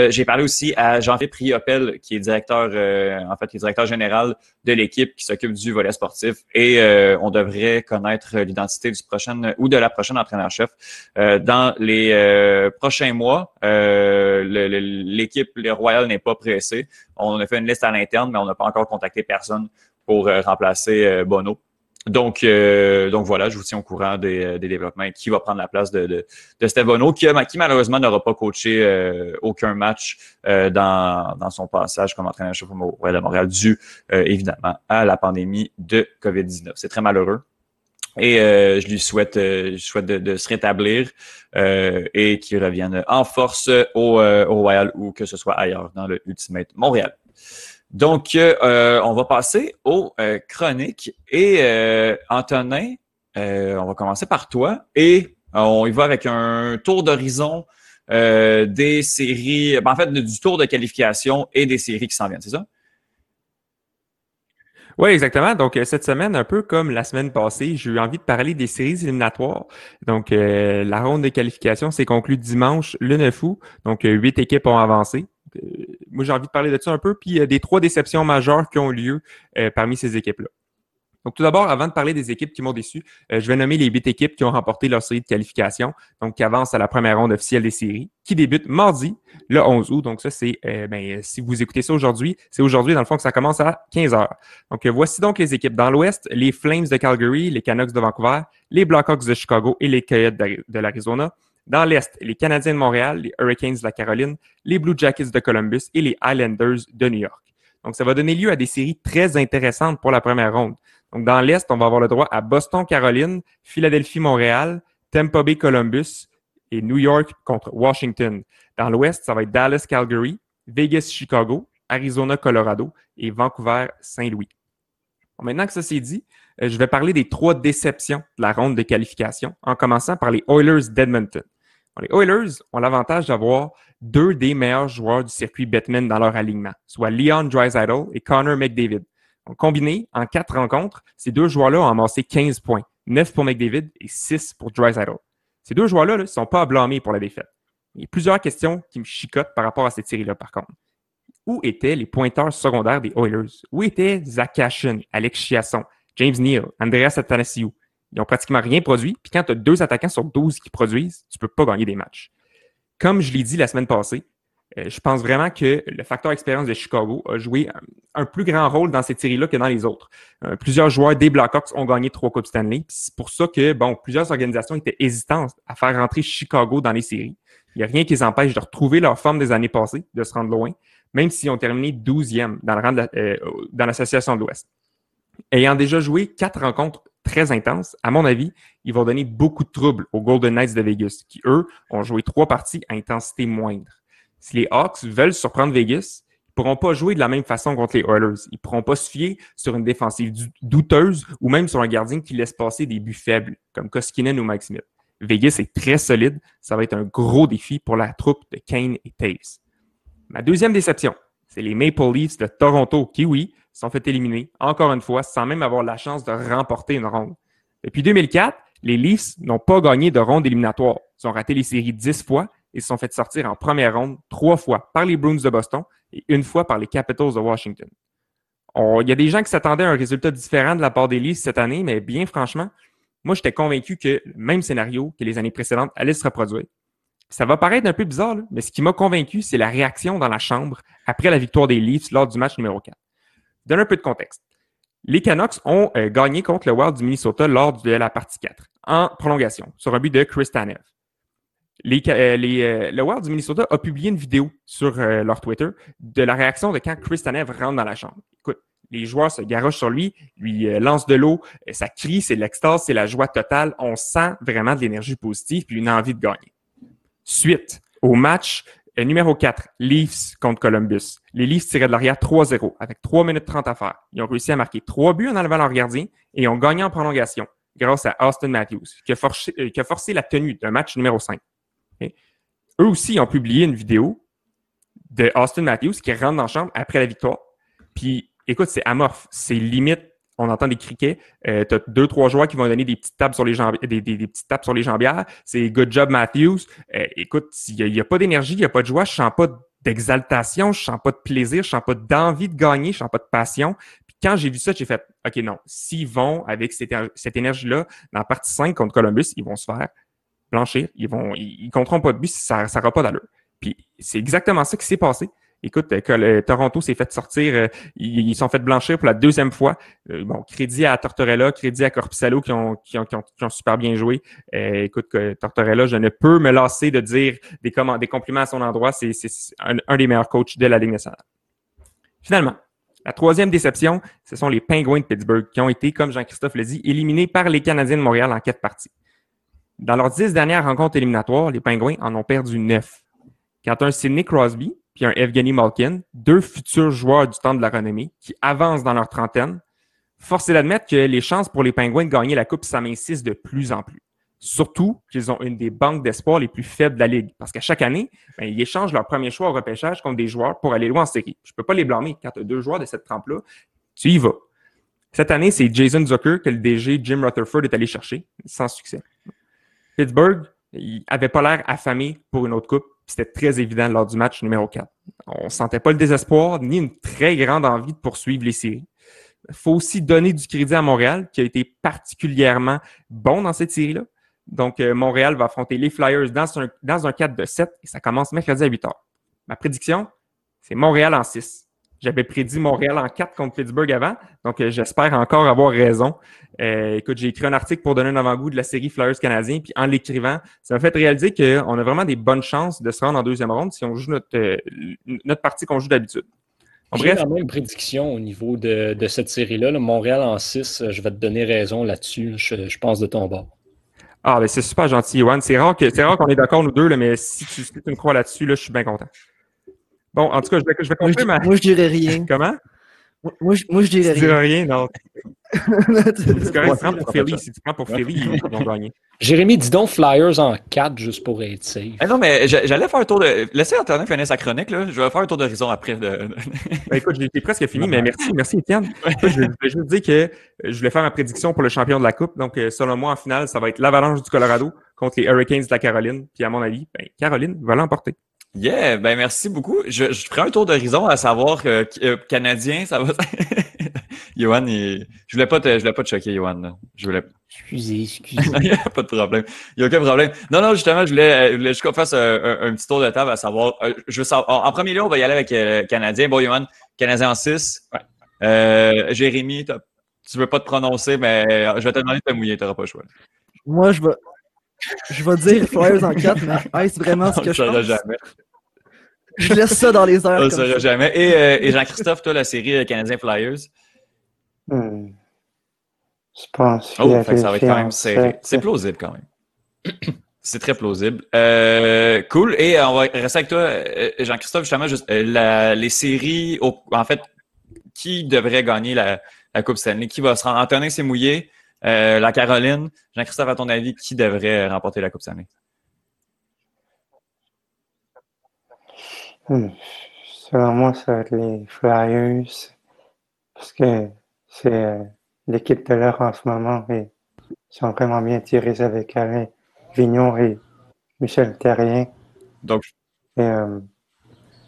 j'ai parlé aussi à Jean-Philippe Priopel qui est directeur, euh, en fait, qui est directeur général de l'équipe qui s'occupe du volet sportif. Et euh, on devrait connaître l'identité du prochain ou de la prochaine entraîneur-chef euh, dans les prochains mois. l'équipe, les Royal n'est pas pressé. On a fait une liste à l'interne, mais on n'a pas encore contacté personne pour remplacer Bono. Donc, euh, donc voilà, je vous tiens au courant des, euh, des développements qui va prendre la place de, de, de qui, qui malheureusement n'aura pas coaché euh, aucun match dans, dans son passage comme entraîneur-chef au Royal de Montréal, dû évidemment à la pandémie de COVID-19. C'est très malheureux. Et je lui souhaite, je souhaite de, de se rétablir et qu'il revienne en force au, au Royal ou que ce soit ailleurs dans le Ultimate Montréal. Donc, euh, on va passer aux euh, chroniques. Et euh, Antonin, on va commencer par toi. Et on y va avec un tour d'horizon des séries, ben, en fait, du tour de qualification et des séries qui s'en viennent, c'est ça? Oui, exactement. Donc, cette semaine, un peu comme la semaine passée, j'ai eu envie de parler des séries éliminatoires. Donc, la ronde de qualification s'est conclue dimanche, le 9 août. Donc, huit équipes ont avancé. Euh, moi, j'ai envie de parler de ça un peu, puis des trois déceptions majeures qui ont lieu euh, parmi ces équipes-là. Donc, tout d'abord, avant de parler des équipes qui m'ont déçu, euh, je vais nommer les huit équipes qui ont remporté leur série de qualification, donc qui avancent à la première ronde officielle des séries, qui débute mardi, le 11 août. Donc, ça, c'est, ben, si vous écoutez ça aujourd'hui, c'est aujourd'hui, dans le fond, que ça commence à 15 heures. Donc, voici donc les équipes. Dans l'Ouest, les Flames de Calgary, les Canucks de Vancouver, les Blackhawks de Chicago et les Coyotes de l'Arizona. Dans l'Est, les Canadiens de Montréal, les Hurricanes de la Caroline, les Blue Jackets de Columbus et les Islanders de New York. Donc, ça va donner lieu à des séries très intéressantes pour la première ronde. Donc, dans l'Est, on va avoir le droit à Boston-Caroline, Philadelphie-Montréal, Tampa Bay-Columbus et New York contre Washington. Dans l'Ouest, ça va être Dallas-Calgary, Vegas-Chicago, Arizona-Colorado et Vancouver-Saint-Louis. maintenant que ça c'est dit, euh, je vais parler des trois déceptions de la ronde de qualification, en commençant par les Oilers d'Edmonton. Les Oilers ont l'avantage d'avoir deux des meilleurs joueurs du circuit Batman dans leur alignement, soit Leon Draisaitl et Connor McDavid. Donc, combiné, en quatre rencontres, ces deux joueurs-là ont amassé 15 points, 9 pour McDavid et 6 pour Draisaitl. Ces deux joueurs-là ne sont pas à pour la défaite. Il y a plusieurs questions qui me chicotent par rapport à cette série-là, par contre. Où étaient les pointeurs secondaires des Oilers? Où étaient Zach Alex Chiasson, James Neal, Andreas Athanasiou? Ils n'ont pratiquement rien produit. Puis quand tu as deux attaquants sur 12 qui produisent, tu ne peux pas gagner des matchs. Comme je l'ai dit la semaine passée, euh, je pense vraiment que le facteur expérience de Chicago a joué un, plus grand rôle dans cette série-là que dans les autres. Euh, plusieurs joueurs des Blackhawks ont gagné trois Coupes Stanley. C'est pour ça que, bon, plusieurs organisations étaient hésitantes à faire rentrer Chicago dans les séries. Il n'y a rien qui les empêche de retrouver leur forme des années passées, de se rendre loin, même s'ils ont terminé 12e dans, le rang euh, dans l'association de l'Ouest. Ayant déjà joué quatre rencontres très intenses, à mon avis, ils vont donner beaucoup de troubles aux Golden Knights de Vegas, qui, eux, ont joué trois parties à intensité moindre. Si les Hawks veulent surprendre Vegas, ils ne pourront pas jouer de la même façon contre les Oilers. Ils ne pourront pas se fier sur une défensive douteuse ou même sur un gardien qui laisse passer des buts faibles, comme Koskinen ou Mike Smith. Vegas est très solide. Ça va être un gros défi pour la troupe de Kane et Taves. Ma deuxième déception, c'est les Maple Leafs de Toronto qui, sont fait éliminer, encore une fois, sans même avoir la chance de remporter une ronde. Depuis 2004, les Leafs n'ont pas gagné de ronde éliminatoire. Ils ont raté les séries dix fois et se sont fait sortir en première ronde trois fois par les Bruins de Boston et une fois par les Capitals de Washington. il y a des gens qui s'attendaient à un résultat différent de la part des Leafs cette année, mais bien franchement, moi, j'étais convaincu que le même scénario que les années précédentes allait se reproduire. Ça va paraître un peu bizarre, mais ce qui m'a convaincu, c'est la réaction dans la chambre après la victoire des Leafs lors du match numéro 4. Donne un peu de contexte. Les Canucks ont euh, gagné contre le Wild du Minnesota lors de la partie 4, en prolongation, sur un but de Chris Tanev. Euh, euh, le Wild du Minnesota a publié une vidéo sur leur Twitter de la réaction de quand Chris Tanev rentre dans la chambre. Écoute, les joueurs se garochent sur lui, lui lancent de l'eau, ça crie, c'est l'extase, c'est la joie totale. On sent vraiment de l'énergie positive puis une envie de gagner. Suite au match numéro 4, Leafs contre Columbus. Les Leafs tiraient de l'arrière 3-0 avec 3 minutes 30 à faire. Ils ont réussi à marquer 3 buts en enlevant leur gardien et ont gagné en prolongation grâce à Austin Matthews, qui a forcé, euh, qui a forcé la tenue d'un match numéro 5. Eux aussi ont publié une vidéo de Austin Matthews qui rentre dans la chambre après la victoire. Puis, écoute, c'est amorphe. C'est limite on entend des criquets. Euh, tu as deux, trois joueurs qui vont donner des petites tapes sur les jambes, des, petites tapes sur les jambières. C'est good job, Matthews. Euh, écoute, il n'y a, pas d'énergie, il n'y a pas de joie, je sens pas d'exaltation, je sens pas de plaisir, je sens pas d'envie de gagner, je sens pas de passion. Puis quand j'ai vu ça, j'ai fait OK, non, s'ils vont avec cette, énergie-là, dans la partie 5 contre Columbus, ils vont se faire blanchir, ils vont, ils, compteront pas de but, ça n'aura pas d'allure. Puis c'est exactement ça qui s'est passé. Écoute, que Toronto s'est fait sortir, euh, ils, sont fait blanchir pour la deuxième fois. Euh, bon, crédit à Tortorella, crédit à Corpusalo qui ont, qui ont, qui ont, super bien joué. Euh, écoute, Tortorella, je ne peux me lasser de dire des, des compliments à son endroit. C'est un, des meilleurs coachs de la Ligue nationale. Finalement, la troisième déception, ce sont les Penguins de Pittsburgh qui ont été, comme Jean-Christophe l'a dit, éliminés par les Canadiens de Montréal en quatre parties. Dans leurs dix dernières rencontres éliminatoires, les Penguins en ont perdu neuf. Quand un Sidney Crosby, puis un Evgeny Malkin, deux futurs joueurs du temps de la renommée qui avancent dans leur trentaine, force est d'admettre que les chances pour les Pingouins de gagner la Coupe s'amincissent de plus en plus. Surtout qu'ils ont une des banques d'espoir les plus faibles de la Ligue. Parce qu'à chaque année, ben, ils échangent leur premier choix au repêchage contre des joueurs pour aller loin en série. Je ne peux pas les blâmer. Quand tu as deux joueurs de cette trempe-là, tu y vas. Cette année, c'est Jason Zucker que le DG Jim Rutherford est allé chercher, sans succès. Pittsburgh, il avait pas l'air affamé pour une autre coupe. C'était très évident lors du match numéro 4. On sentait pas le désespoir ni une très grande envie de poursuivre les séries. Il faut aussi donner du crédit à Montréal, qui a été particulièrement bon dans cette série-là. Donc, euh, Montréal va affronter les Flyers dans un, dans un 4 de 7 et ça commence mercredi à 8 h. Ma prédiction, c'est Montréal en 6. J'avais prédit Montréal en 4 contre Pittsburgh avant, donc euh, j'espère encore avoir raison. Euh, écoute, j'ai écrit un article pour donner un avant-goût de la série Flyers canadien, puis en l'écrivant, ça m'a fait réaliser qu'on a vraiment des bonnes chances de se rendre en deuxième ronde si on joue notre, euh, notre partie qu'on joue d'habitude. J'ai la même prédiction au niveau de, cette série-là. Montréal en 6, je vais te donner raison là-dessus. Je, pense de ton bord. Ah, ben c'est super gentil, Yoann. C'est rare qu'on est d'accord, nous deux, là, mais si tu, si tu me crois là-dessus, là, je suis bien content. Bon, en tout cas, je vais, je vais conclure ma. Moi, je dirais rien. Comment? Moi, je, moi, je dirais Tu dirais rien. rien, non. Tu- C'est correct, prends pour Philly. Si tu prends pour Philly, ils vont gagner. Jérémy, dis donc Flyers en 4 juste pour être safe. Eh non, mais j'a- j'allais faire un tour de. Laissez Antonin finir sa chronique, là. Je vais faire un tour d'horizon après. De... Ben, écoute, j'ai j'ai presque fini, mais merci, merci Étienne. Je voulais juste dire que euh, je voulais faire ma prédiction pour le champion de la Coupe. Donc, euh, selon moi, en finale, ça va être l'Avalanche du Colorado contre les Hurricanes de la Caroline. Puis, à mon avis, ben, Caroline va l'emporter. Yeah, ben merci beaucoup. Je, je ferai un tour d'horizon à savoir euh, euh, Canadien, ça va. Johan, il... je voulais pas te, je voulais pas te choquer, Johan. là. Je voulais Excusez, excusez. Il n'y a pas de problème. Il n'y a aucun problème. Non, non, justement, je voulais, euh, je voulais juste qu'on fasse un, un- un petit tour de table à savoir. euh, je veux savoir en, premier lieu, on va y aller avec euh, Canadien. Bon, Johan, Canadien en 6. Euh, Jérémy, tu veux pas te prononcer, mais euh, je vais te demander de te mouiller, tu n'auras pas le choix. Moi, je vais, je vais dire Flyers en 4, mais est-ce vraiment ce On que le je pense? jamais. Je laisse ça dans les On airs. le comme saura jamais. Et, euh, et Jean-Christophe, toi, la série euh, Canadien Flyers? Hmm. Je pense Oh, fait que ça va être quand même serré. C'est plausible quand même. C'est très plausible. Euh, cool. Et euh, on va rester avec toi, euh, Jean-Christophe, justement, juste, euh, la- les séries, au- en fait, qui devrait gagner la, la Coupe Stanley? Qui va se rendre? Antonin s'est mouillé. Euh, la Caroline. Jean-Christophe, à ton avis, qui devrait remporter la Coupe Stanley? Hmm. Selon moi, ça va être les Flyers. Parce que c'est euh, l'équipe de l'heure en ce moment et ils sont vraiment bien tirés avec Alain Vignon et Michel Terrien. Donc, Et euh,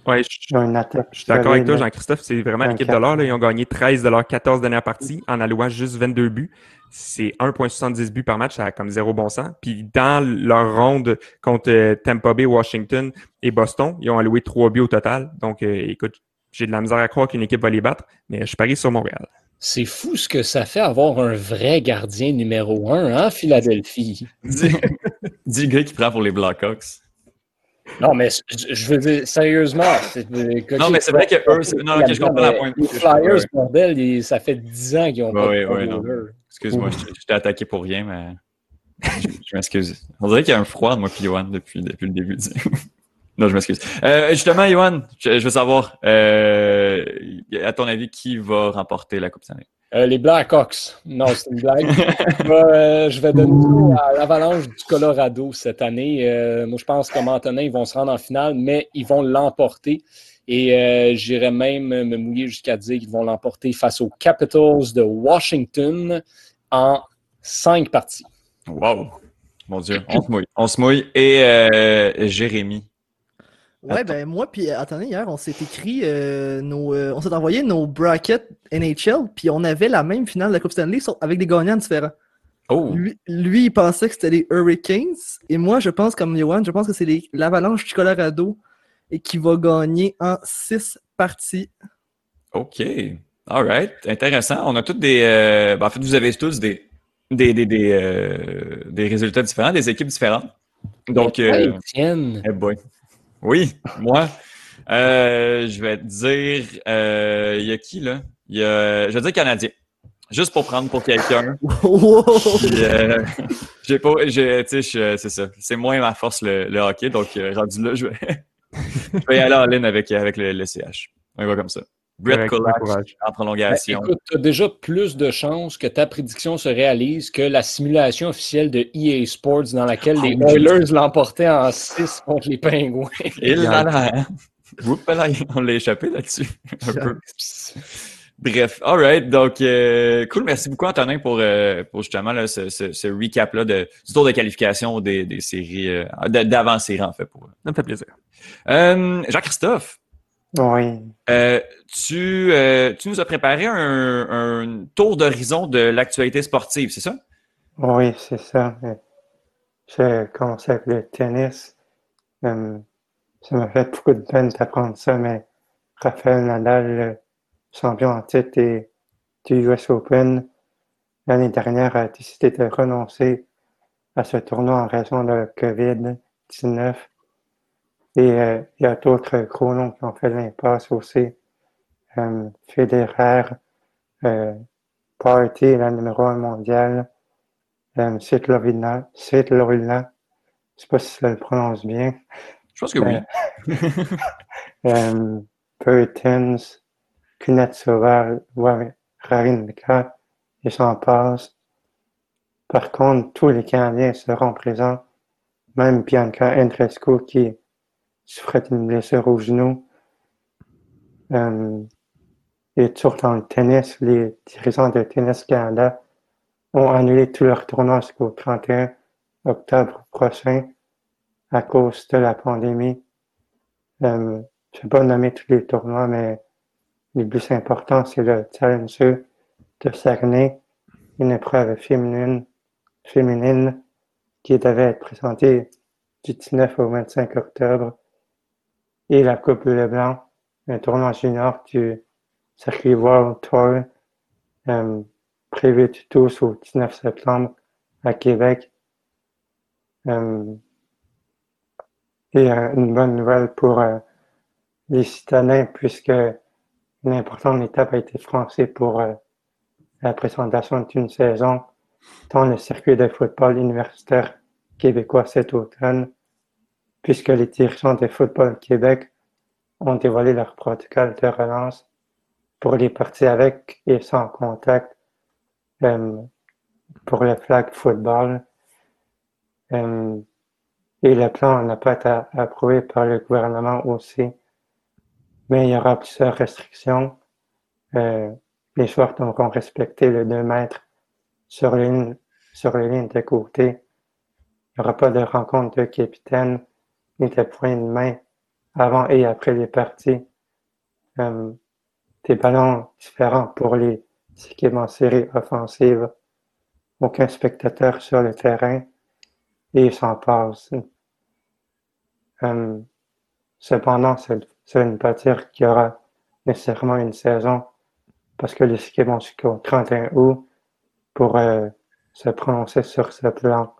Ouais, je, une attaque. je suis d'accord avec toi. Jean-Christophe. C'est vraiment Un l'équipe de l'or. là. Ils ont gagné 13 de leurs 14 dernières parties en allouant juste 22 buts. C'est 1,70 buts par match, ça a comme zéro bon sens. Puis dans leur ronde contre euh, Tampa Bay, Washington et Boston, ils ont alloué 3 buts au total. Donc, euh, écoute, j'ai de la misère à croire qu'une équipe va les battre, mais je parie sur Montréal. C'est fou ce que ça fait avoir un vrai gardien numéro un, hein, Philadelphie? dis, dis le gars qui prend pour les Blackhawks. Non, mais je veux dire, sérieusement. c'est- Non, mais c'est vrai que eux, c'est- non, ok, je comprends la pointe. Les Flyers, ouais. bordel, ils- ça fait 10 ans qu'ils ont pas Ouais, de ouais. Excuse-moi, je, t'ai attaqué pour rien, mais je, je m'excuse. On dirait qu'il y a un froid, moi, puis Johan, depuis, depuis le début. du- non, je m'excuse. Euh, justement, Johan, je, je veux savoir, euh, à ton avis, qui va remporter la Coupe Stanley? Euh, les Blackhawks. Non, c'est une blague. je, vais, euh, je vais donner à l'Avalanche du Colorado cette année. Euh, moi, je pense comme Antonin, ils vont se rendre en finale, mais ils vont l'emporter. Et euh, j'irais même me mouiller jusqu'à dire qu'ils vont l'emporter face aux Capitals de Washington en cinq parties. Wow! Mon Dieu, on se mouille. On se mouille. Et euh, Jérémy. Ouais, ben moi, puis euh, attendez, hier, on s'est écrit euh, nos. euh, on s'est envoyé nos brackets NHL, puis on avait la même finale de la Coupe Stanley avec des gagnants différents. Oh! Lui, lui, il pensait que c'était les Hurricanes, et moi, je pense, comme Johan, je pense que c'est les- l'Avalanche du Colorado et qui va gagner en six parties. OK. All right. Intéressant. On a tous des. euh, ben, en fait, vous avez tous des, des, des, des, euh, des résultats différents, des équipes différentes. Donc, euh, eh boy. Oui, moi. euh, je vais te dire. euh, Il y a qui, là? Y a, je vais dire Canadien. Juste pour prendre pour quelqu'un. Euh, j'ai pas. c'est ça. C'est moins ma force le, le hockey. Donc, euh, rendu là, je vais, je vais y aller en ligne avec, avec le, le CH. On va comme ça. Brett Kulak en ben, prolongation. écoute, tu as déjà plus de chances que ta prédiction se réalise que la simulation officielle de EA Sports dans laquelle les Ah oui, Oilers l'emportaient en 6 contre les Pingouins. Là là, hein? On l'a échappé là-dessus. Un peu. Bref, all right. Donc, euh, cool. Merci beaucoup, Antonin, pour, euh, pour justement là, ce, ce, ce recap-là de, du tour de qualification des, des séries, euh, d- d'avant-série, en fait. Pour... Ça me fait plaisir. Euh, Jean-Christophe, Oui. euh, tu, euh, tu nous as préparé un, un tour d'horizon de l'actualité sportive, c'est ça? Oui, c'est ça. J'ai commencé avec le tennis. Euh, ça m'a fait beaucoup de peine d'apprendre ça, mais Raphaël Nadal, le champion en titre et du US Open, l'année dernière a décidé de renoncer à ce tournoi en raison de COVID-19. Et euh, il y a d'autres gros noms qui ont fait l'impasse aussi. Euh, Federer, euh, Party, la numéro un mondiale, euh, Svitlovina, Svitlovina, je sais pas si ça le prononce bien, Je pense que oui. euh, Bertens, Kunette Sauveur, Rarinka et s'en passe. Par contre, tous les Canadiens seront présents, même Bianca Andrescu qui souffrait d'une blessure au genou. Euh, et toujours dans le tennis, les dirigeants de Tennis Canada ont annulé tous leurs tournois jusqu'au 31 octobre prochain à cause de la pandémie. Euh, je ne vais pas nommer tous les tournois, mais les plus importants, c'est le Challenger de Saguenay, une épreuve féminine, féminine qui devait être présentée du 19 au 25 octobre, et la Coupe Leblanc, un tournoi junior du circuit World Tour, euh, prévu du 12 au 19 septembre à Québec. Euh, et euh, une bonne nouvelle pour les citadins puisque une étape a été franchie pour la présentation d'une saison dans le circuit de football universitaire québécois cet automne, puisque les dirigeants de Football Québec ont dévoilé leur protocole de relance pour les parties avec et sans contact pour le flag football. Et le plan n'a pas été approuvé par le gouvernement aussi. Mais il y aura plusieurs restrictions. Euh, les joueurs devront respecter le 2 mètres sur les sur les lignes de côté. Il n'y aura pas de rencontre de capitaine ni de points de main avant et après les parties. Euh, des ballons différents pour les équipements séries offensives. Aucun spectateur sur le terrain et s'en passe. Cependant, ça ne pas dire qu'il y aura nécessairement une saison parce que les équipes jusqu'au 31 août pour euh, se prononcer sur ce plan.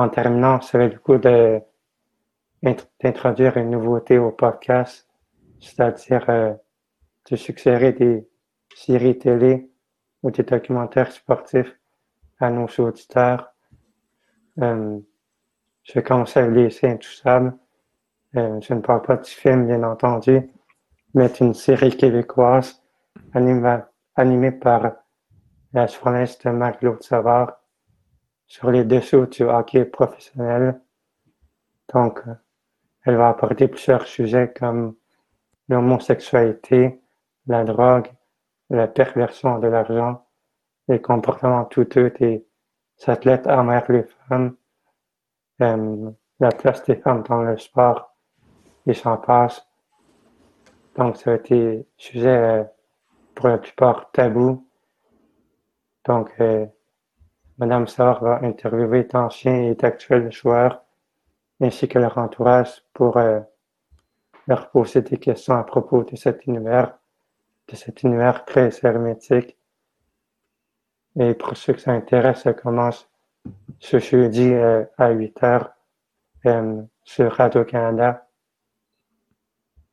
En terminant, c'est le coup d'introduire une nouveauté au podcast, c'est-à-dire de suggérer des séries télé ou des documentaires sportifs à nos auditeurs euh, je avec Les Intouchables. Euh, je ne parle pas du film, bien entendu, mais une série québécoise animée, par la journaliste Marc-Claude Savard sur les dessous du hockey professionnel. Donc, elle va apporter plusieurs sujets comme l'homosexualité, la drogue, la perversion de l'argent, les comportements douteux des athlètes envers les femmes, euh, la place des femmes dans le sport, et s'en passe. Donc, ça a été sujet euh, pour la plupart tabou. Donc, euh, Madame Savard va interviewer d'anciens et d'actuels joueurs ainsi que leur entourage pour leur poser des questions à propos de cet univers, de cet univers très hermétique et pour ceux que ça intéresse, ça commence ce jeudi euh, à 8 heures euh, sur Radio-Canada.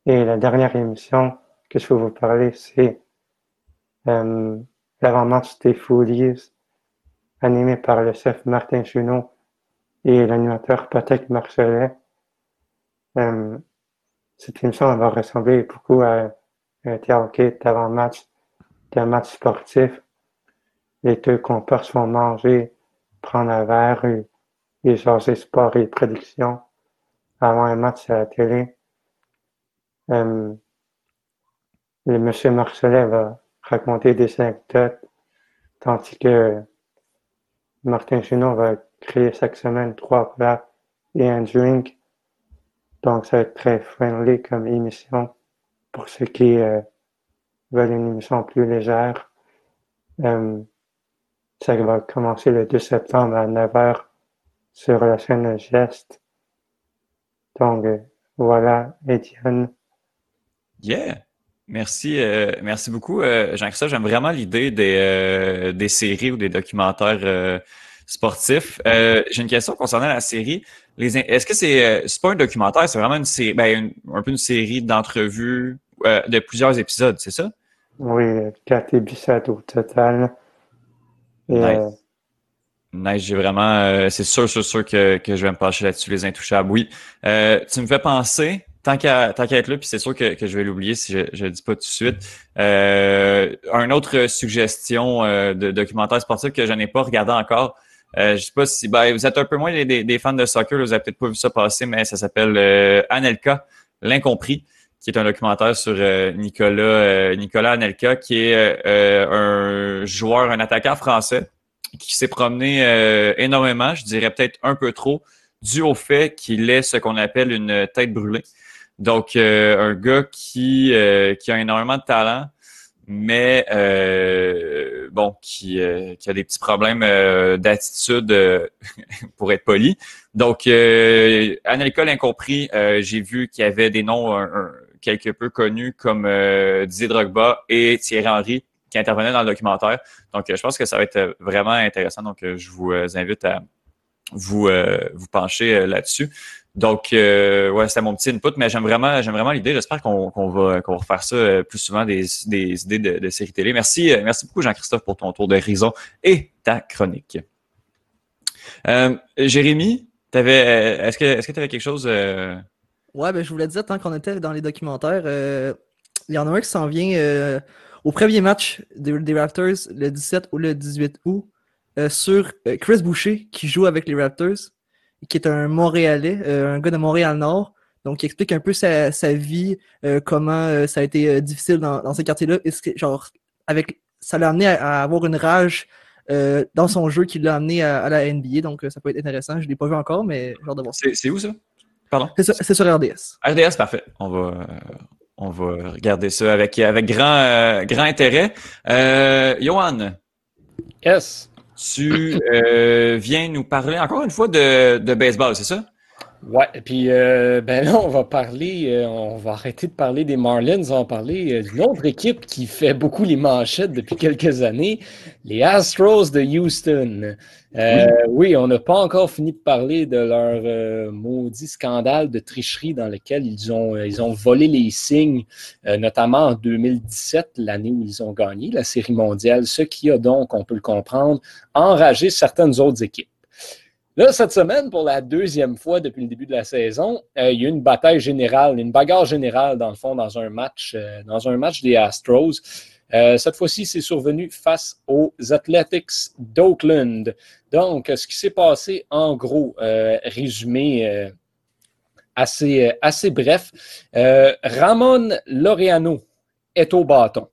Et la dernière émission que je vais vous parler, c'est euh, l'avant-match des Folies, animé par le chef Martin Junot et l'animateur Patrick Marcelet. Euh, cette émission va ressembler beaucoup à un théâtre d'avant-match, d'un match sportif les deux compères vont manger, prendre un verre et, et jaser sport et prédictions avant un match à la télé. Euh, le monsieur Marcelet va raconter des anecdotes, tandis que Martin Junot va créer chaque semaine trois plats et un drink. Donc, ça va être très friendly comme émission pour ceux qui euh, veulent une émission plus légère. Euh, ça va commencer le 2 septembre à 9h sur la chaîne Geste. Donc, euh, voilà, Étienne. Yeah! Merci, euh, merci beaucoup, euh, Jean-Christophe. J'aime vraiment l'idée des, des séries ou des documentaires sportifs. J'ai une question concernant la série. Est-ce que c'est c'est pas un documentaire, c'est vraiment une série, ben, un peu une série d'entrevues de plusieurs épisodes, c'est ça? Oui, quatre épisodes au total. Nice. Euh, nice, j'ai vraiment. Euh, c'est sûr, sûr, sûr que, que je vais me pencher là-dessus, les intouchables. Oui. Euh, tu me fais penser, tant qu'à être là, puis c'est sûr que, je vais l'oublier si je ne le dis pas tout de suite. Euh, une autre suggestion euh, de documentaire sportif que je n'ai pas regardé encore. Euh, je sais pas si ben, vous êtes un peu moins des, fans de soccer, vous avez peut-être pas vu ça passer, mais ça s'appelle euh, Anelka, l'incompris, qui est un documentaire sur euh, Nicolas Nicolas Anelka, qui est un joueur, un attaquant français qui s'est promené énormément, je dirais peut-être un peu trop, dû au fait qu'il est ce qu'on appelle une tête brûlée. Donc, euh, un gars qui, euh, qui a énormément de talent, mais euh, bon, qui, qui, a des petits problèmes d'attitude, pour être poli. Donc, euh, à l'école incompris, j'ai vu qu'il y avait des noms quelque peu connus comme Didier Drogba et Thierry Henry qui intervenaient dans le documentaire. Donc, je pense que ça va être vraiment intéressant. Donc, je vous invite à vous, vous pencher là-dessus. Donc, euh, ouais, c'est mon petit input, mais j'aime vraiment, j'aime vraiment l'idée. J'espère qu'on va, qu'on va refaire ça euh, plus souvent des, des idées de, séries télé. Merci, euh, merci beaucoup Jean-Christophe pour ton tour de raison et ta chronique. Euh, Jérémy, t'avais, est-ce que, est-ce que tu avais quelque chose Ouais, ben je voulais dire tant qu'on était dans les documentaires, il y en a un qui s'en vient au premier match des, des, Raptors le 17 ou le 18 août sur Chris Boucher qui joue avec les Raptors qui est un Montréalais, euh, un gars de Montréal-Nord. Donc, il explique un peu sa, vie, euh, comment euh, ça a été difficile dans, dans ces quartiers-là. Genre, avec, ça l'a amené à, avoir une rage dans son jeu qui l'a amené à, la NBA. Donc, ça peut être intéressant. Je ne l'ai pas vu encore, mais genre de voir C'est où ça? Pardon? C'est sur RDS. RDS, parfait. On va, on va regarder ça avec, avec grand, grand intérêt. Johan? Yes. Tu euh, viens nous parler encore une fois de, de baseball, c'est ça? Ouais, et puis euh, ben là, on va parler, euh, on va arrêter de parler des Marlins, on va parler euh, d'une autre équipe qui fait beaucoup les manchettes depuis quelques années, les Astros de Houston. oui. on n'a pas encore fini de parler de leur maudit scandale de tricherie dans lequel ils ont, ils ont volé les signes, notamment en 2017, l'année où ils ont gagné la Série mondiale, ce qui a donc, on peut le comprendre, enragé certaines autres équipes. Là, cette semaine, pour la deuxième fois depuis le début de la saison, euh, il y a eu une bataille générale, une bagarre générale, dans le fond, dans un match, euh, dans un match des Astros. Euh, cette fois-ci, c'est survenu face aux Athletics d'Oakland. Donc, ce qui s'est passé, en gros, résumé assez, assez bref, Ramon Laureano est au bâton.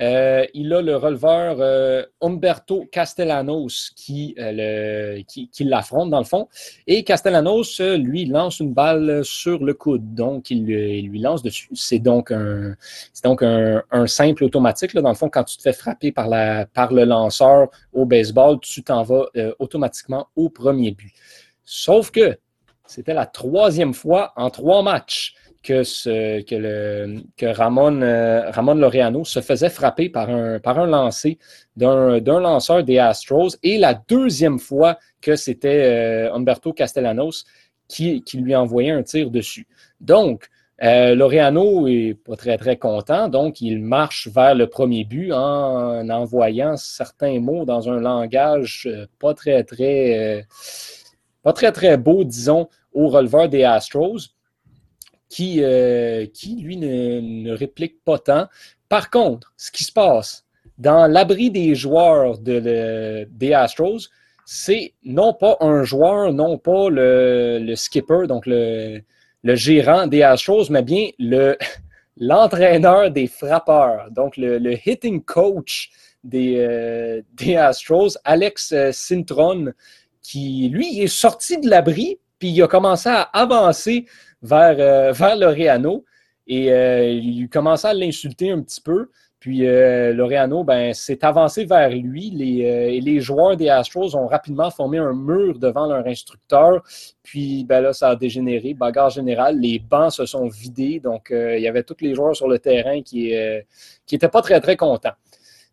Euh, il a le releveur euh, Umberto Castellanos qui, euh, qui, l'affronte dans le fond. Et Castellanos, lui, lance une balle sur le coude. Donc, il, lui lance dessus. C'est donc un, donc un, simple automatique. Là. Dans le fond, quand tu te fais frapper par, la, par le lanceur au baseball, tu t'en vas automatiquement au premier but. Sauf que c'était la troisième fois en trois matchs que, Ramon, euh, Ramon Laureano se faisait frapper par un, lancer d'un lanceur des Astros et la deuxième fois que c'était euh, Humberto Castellanos qui, lui envoyait un tir dessus. Donc, euh, Laureano est pas très, très content, donc il marche vers le premier but en envoyant certains mots dans un langage pas très, très, pas très, très beau, disons, au releveur des Astros qui, euh, qui lui, ne, réplique pas tant. Par contre, ce qui se passe dans l'abri des joueurs de des Astros, c'est non pas un joueur, non pas le, skipper, donc le, gérant des Astros, mais bien le, l'entraîneur des frappeurs, donc le, hitting coach des, euh, des Astros, Alex Sintron, qui lui est sorti de l'abri, puis il a commencé à avancer vers, euh, vers Laureano et euh, il commençait à l'insulter un petit peu. Puis euh, Laureano ben, s'est avancé vers lui les, et les joueurs des Astros ont rapidement formé un mur devant leur instructeur. Puis ben là, ça a dégénéré, bagarre générale. Les bancs se sont vidés. Donc, il y avait tous les joueurs sur le terrain qui n'étaient pas très, très contents.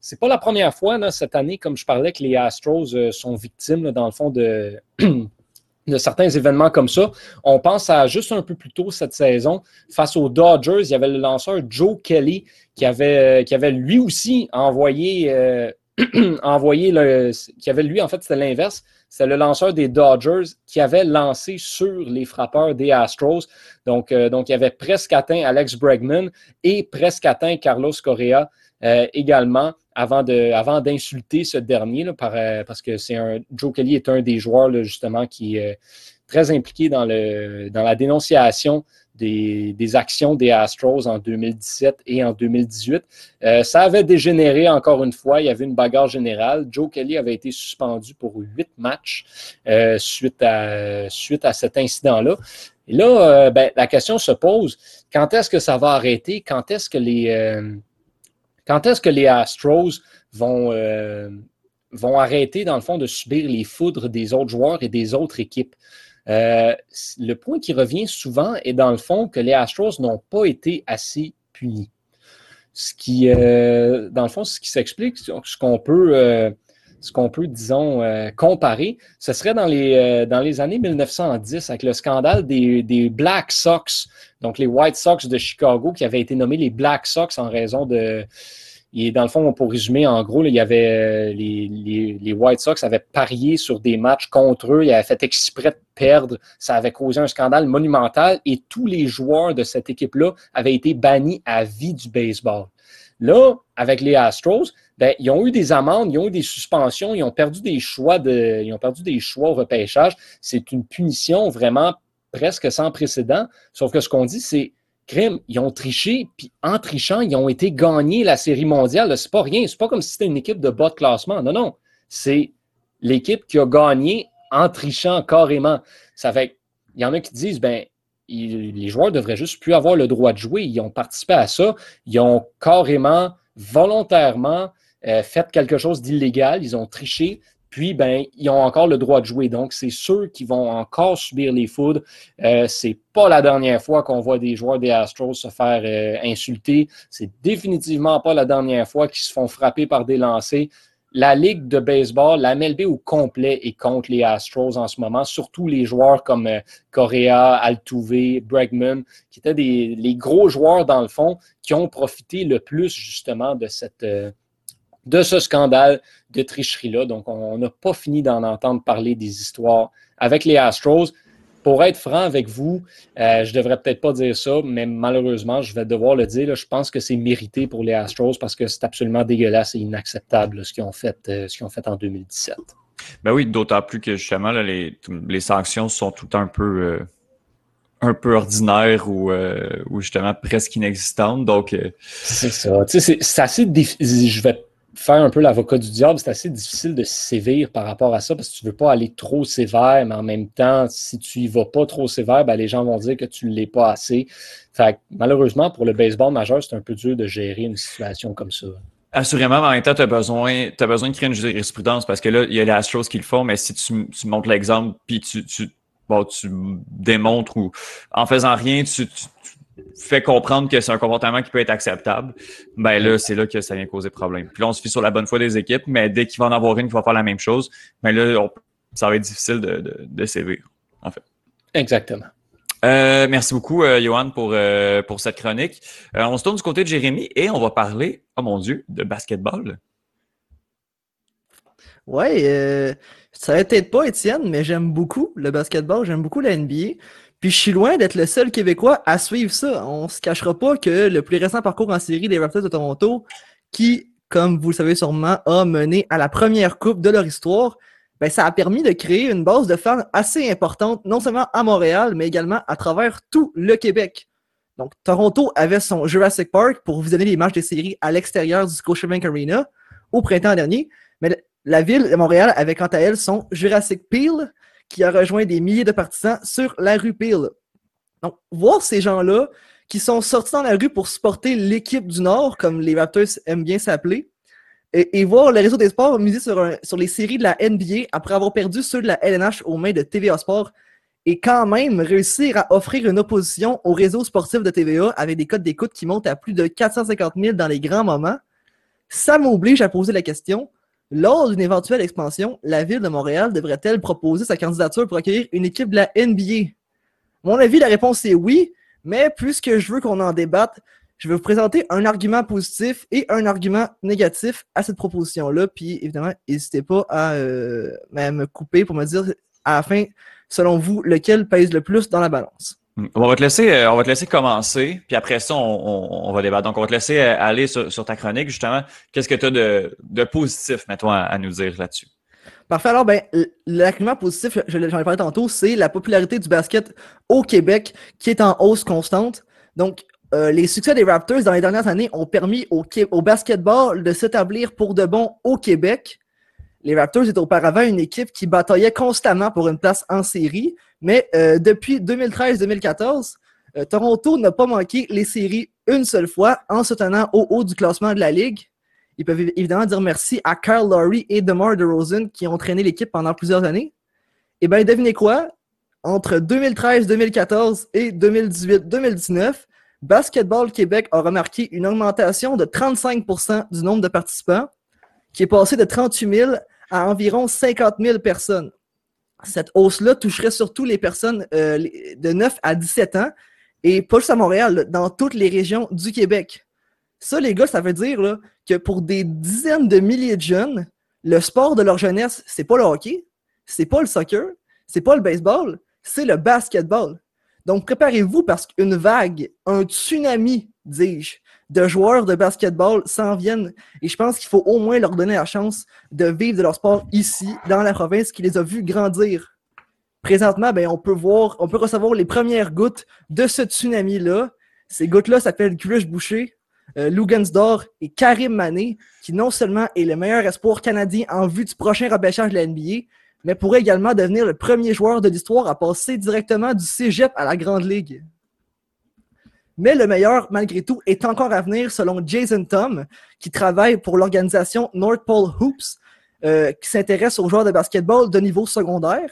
C'est pas la première fois cette année, comme je parlais, que les Astros sont victimes, dans le fond, de, de certains événements comme ça. On pense à juste un peu plus tôt cette saison, face aux Dodgers, il y avait le lanceur Joe Kelly qui avait, avait lui aussi envoyé, euh, envoyé le. qui avait lui, en fait, c'était l'inverse. C'est le lanceur des Dodgers qui avait lancé sur les frappeurs des Astros. Donc, euh, il avait presque atteint Alex Bregman et presque atteint Carlos Correa euh, également avant de, avant d'insulter ce dernier, euh, parce que c'est un, Joe Kelly est un des joueurs justement qui est très impliqué dans, le, dans la dénonciation des, actions des Astros en 2017 et en 2018. Euh, ça avait dégénéré encore une fois. Il y avait une bagarre générale. Joe Kelly avait été suspendu pour huit matchs euh, suite, à, suite à cet incident-là. Et là, euh, ben, la question se pose, quand est-ce que ça va arrêter? Quand est-ce que les, quand est-ce que les Astros vont, vont arrêter, dans le fond, de subir les foudres des autres joueurs et des autres équipes? Euh, le point qui revient souvent est dans le fond que les Astros n'ont pas été assez punis. Ce qui, euh, dans le fond, ce qui s'explique, ce qu'on peut, euh, ce qu'on peut, disons, comparer, ce serait dans les, les années 1910 avec le scandale des, Black Sox, donc les White Sox de Chicago qui avaient été nommés les Black Sox en raison de, et dans le fond, pour résumer, en gros, il y avait euh, les, White Sox avaient parié sur des matchs contre eux, ils avaient fait exprès de perdre, ça avait causé un scandale monumental et tous les joueurs de cette équipe-là avaient été bannis à vie du baseball. Là, avec les Astros, ben, ils ont eu des amendes, ils ont eu des suspensions, ils ont perdu des choix de, ils ont perdu des choix au repêchage. C'est une punition vraiment presque sans précédent. Sauf que ce qu'on dit, c'est ils ont triché, puis en trichant, ils ont été gagnés la série mondiale. C'est pas rien. C'est pas comme si c'était une équipe de bas de classement. Non, non. C'est l'équipe qui a gagné en trichant carrément. Ça fait il y en a qui disent, ben, les joueurs devraient juste plus avoir le droit de jouer. Ils ont participé à ça. Ils ont carrément, volontairement, euh, fait quelque chose d'illégal. Ils ont triché. Puis, ben, ils ont encore le droit de jouer. Donc, c'est ceux qui vont encore subir les foudres. Euh, c'est pas la dernière fois qu'on voit des joueurs des Astros se faire euh, insulter. C'est définitivement pas la dernière fois qu'ils se font frapper par des lancers. La Ligue de baseball, la MLB au complet est contre les Astros en ce moment, surtout les joueurs comme euh, Correa, Altuve, Bregman, qui étaient des, les gros joueurs dans le fond, qui ont profité le plus justement de cette, euh, de ce scandale de tricherie-là. Donc, on n'a pas fini d'en entendre parler des histoires avec les Astros. Pour être franc avec vous, euh, je devrais peut-être pas dire ça, mais malheureusement, je vais devoir le dire. je pense que c'est mérité pour les Astros parce que c'est absolument dégueulasse et inacceptable ce qu'ils ont, fait, euh, ont fait en 2017. Ben oui, d'autant plus que justement, les, sanctions sont tout un peu. Euh, un peu ordinaires ou, ou, justement presque inexistantes. Donc, c'est ça. C'est assez difficile. Je vais faire un peu l'avocat du diable, c'est assez difficile de sévir par rapport à ça parce que tu ne veux pas aller trop sévère, mais en même temps, si tu y vas pas trop sévère, ben, les gens vont dire que tu ne l'es pas assez. Fait malheureusement, pour le baseball majeur, c'est un peu dur de gérer une situation comme ça. Assurément, en même temps, tu as besoin, besoin de créer une jurisprudence parce que là, il y a les Astros qui le font, mais si tu, tu montres l'exemple puis tu, tu, tu démontres ou en faisant rien, tu, tu fait comprendre que c'est un comportement qui peut être acceptable, ben là, c'est là que ça vient causer problème. Puis là, on se fie sur la bonne foi des équipes, mais dès qu'il va en avoir une qui va faire la même chose, ben là, ça va être difficile de, de, sévir, en fait. Exactement. Euh, merci beaucoup, euh, Johan, pour, euh, pour cette chronique. on se tourne du côté de Jérémy et on va parler, oh mon Dieu, de basketball. Ouais, ça va peut-être pas, Étienne, mais j'aime beaucoup le basketball, j'aime beaucoup la NBA. Puis je suis loin d'être le seul Québécois à suivre ça. On se cachera pas que le plus récent parcours en série des Raptors de Toronto, qui, comme vous le savez sûrement, a mené à la première coupe de leur histoire, ben, ça a permis de créer une base de fans assez importante, non seulement à Montréal, mais également à travers tout le Québec. Donc, Toronto avait son Jurassic Park pour visionner les matchs des séries à l'extérieur du Scotiabank Arena au printemps dernier. Mais la ville de Montréal avait quant à elle son Jurassic Peel, qui a rejoint des milliers de partisans sur la rue Peel. Donc, voir ces gens-là qui sont sortis dans la rue pour supporter l'équipe du Nord, comme les Raptors aiment bien s'appeler, et, voir le réseau des sports miser sur, les séries de la NBA après avoir perdu ceux de la LNH aux mains de TVA Sport, et quand même réussir à offrir une opposition au réseau sportif de TVA avec des codes d'écoute qui montent à plus de 450 000 dans les grands moments, ça m'oblige à poser la question lors d'une éventuelle expansion, la ville de Montréal devrait-elle proposer sa candidature pour accueillir une équipe de la NBA? mon avis, la réponse est oui, mais puisque je veux qu'on en débatte, je vais vous présenter un argument positif et un argument négatif à cette proposition-là. Puis évidemment, n'hésitez pas à, euh, me couper pour me dire à la fin, selon vous, lequel pèse le plus dans la balance. Hmm. On va te laisser, euh, on va te laisser commencer, puis après ça, on, va débattre. Donc, on va te laisser euh, aller sur, ta chronique, justement. Qu'est-ce que tu as de, positif, mettons, à, nous dire là-dessus? Parfait. Alors, ben, l'argument positif, j'en ai parlé tantôt, c'est la popularité du basket au Québec qui est en hausse constante. Donc, euh, les succès des Raptors dans les dernières années ont permis au, au basketball de s'établir pour de bon au Québec. Les Raptors étaient auparavant une équipe qui bataillait constamment pour une place en série, mais euh, depuis 2013-2014, euh, Toronto n'a pas manqué les séries une seule fois en se tenant au haut du classement de la Ligue. Ils peuvent évidemment dire merci à Kyle Lowry et DeMar DeRozan qui ont traîné l'équipe pendant plusieurs années. Et eh bien, devinez quoi? Entre 2013-2014 et 2018-2019, Basketball Québec a remarqué une augmentation de 35% du nombre de participants, qui est passé de 38 000 à environ 50 000 personnes. Cette hausse-là toucherait surtout les personnes euh, de 9 à 17 ans, et pas juste à Montréal, dans toutes les régions du Québec. Ça, les gars, ça veut dire que pour des dizaines de milliers de jeunes, le sport de leur jeunesse, c'est pas le hockey, c'est pas le soccer, c'est pas le baseball, c'est le basketball. Donc, préparez-vous parce qu'une vague, un tsunami, dis-je, de joueurs de basketball s'en viennent. Et je pense qu'il faut au moins leur donner la chance de vivre de leur sport ici, dans la province, qui les a vus grandir. Présentement, ben, on peut voir, on peut recevoir les premières gouttes de ce tsunami-là. Ces gouttes-là s'appellent Crush Boucher, euh, Lugansdor et Karim Mané, qui non seulement est le meilleur espoir canadien en vue du prochain repêchage de la NBA, mais pourrait également devenir le premier joueur de l'histoire à passer directement du cégep à la Grande Ligue. Mais le meilleur, malgré tout, est encore à venir selon Jason Tom, qui travaille pour l'organisation North Pole Hoops, euh, qui s'intéresse aux joueurs de basketball de niveau secondaire.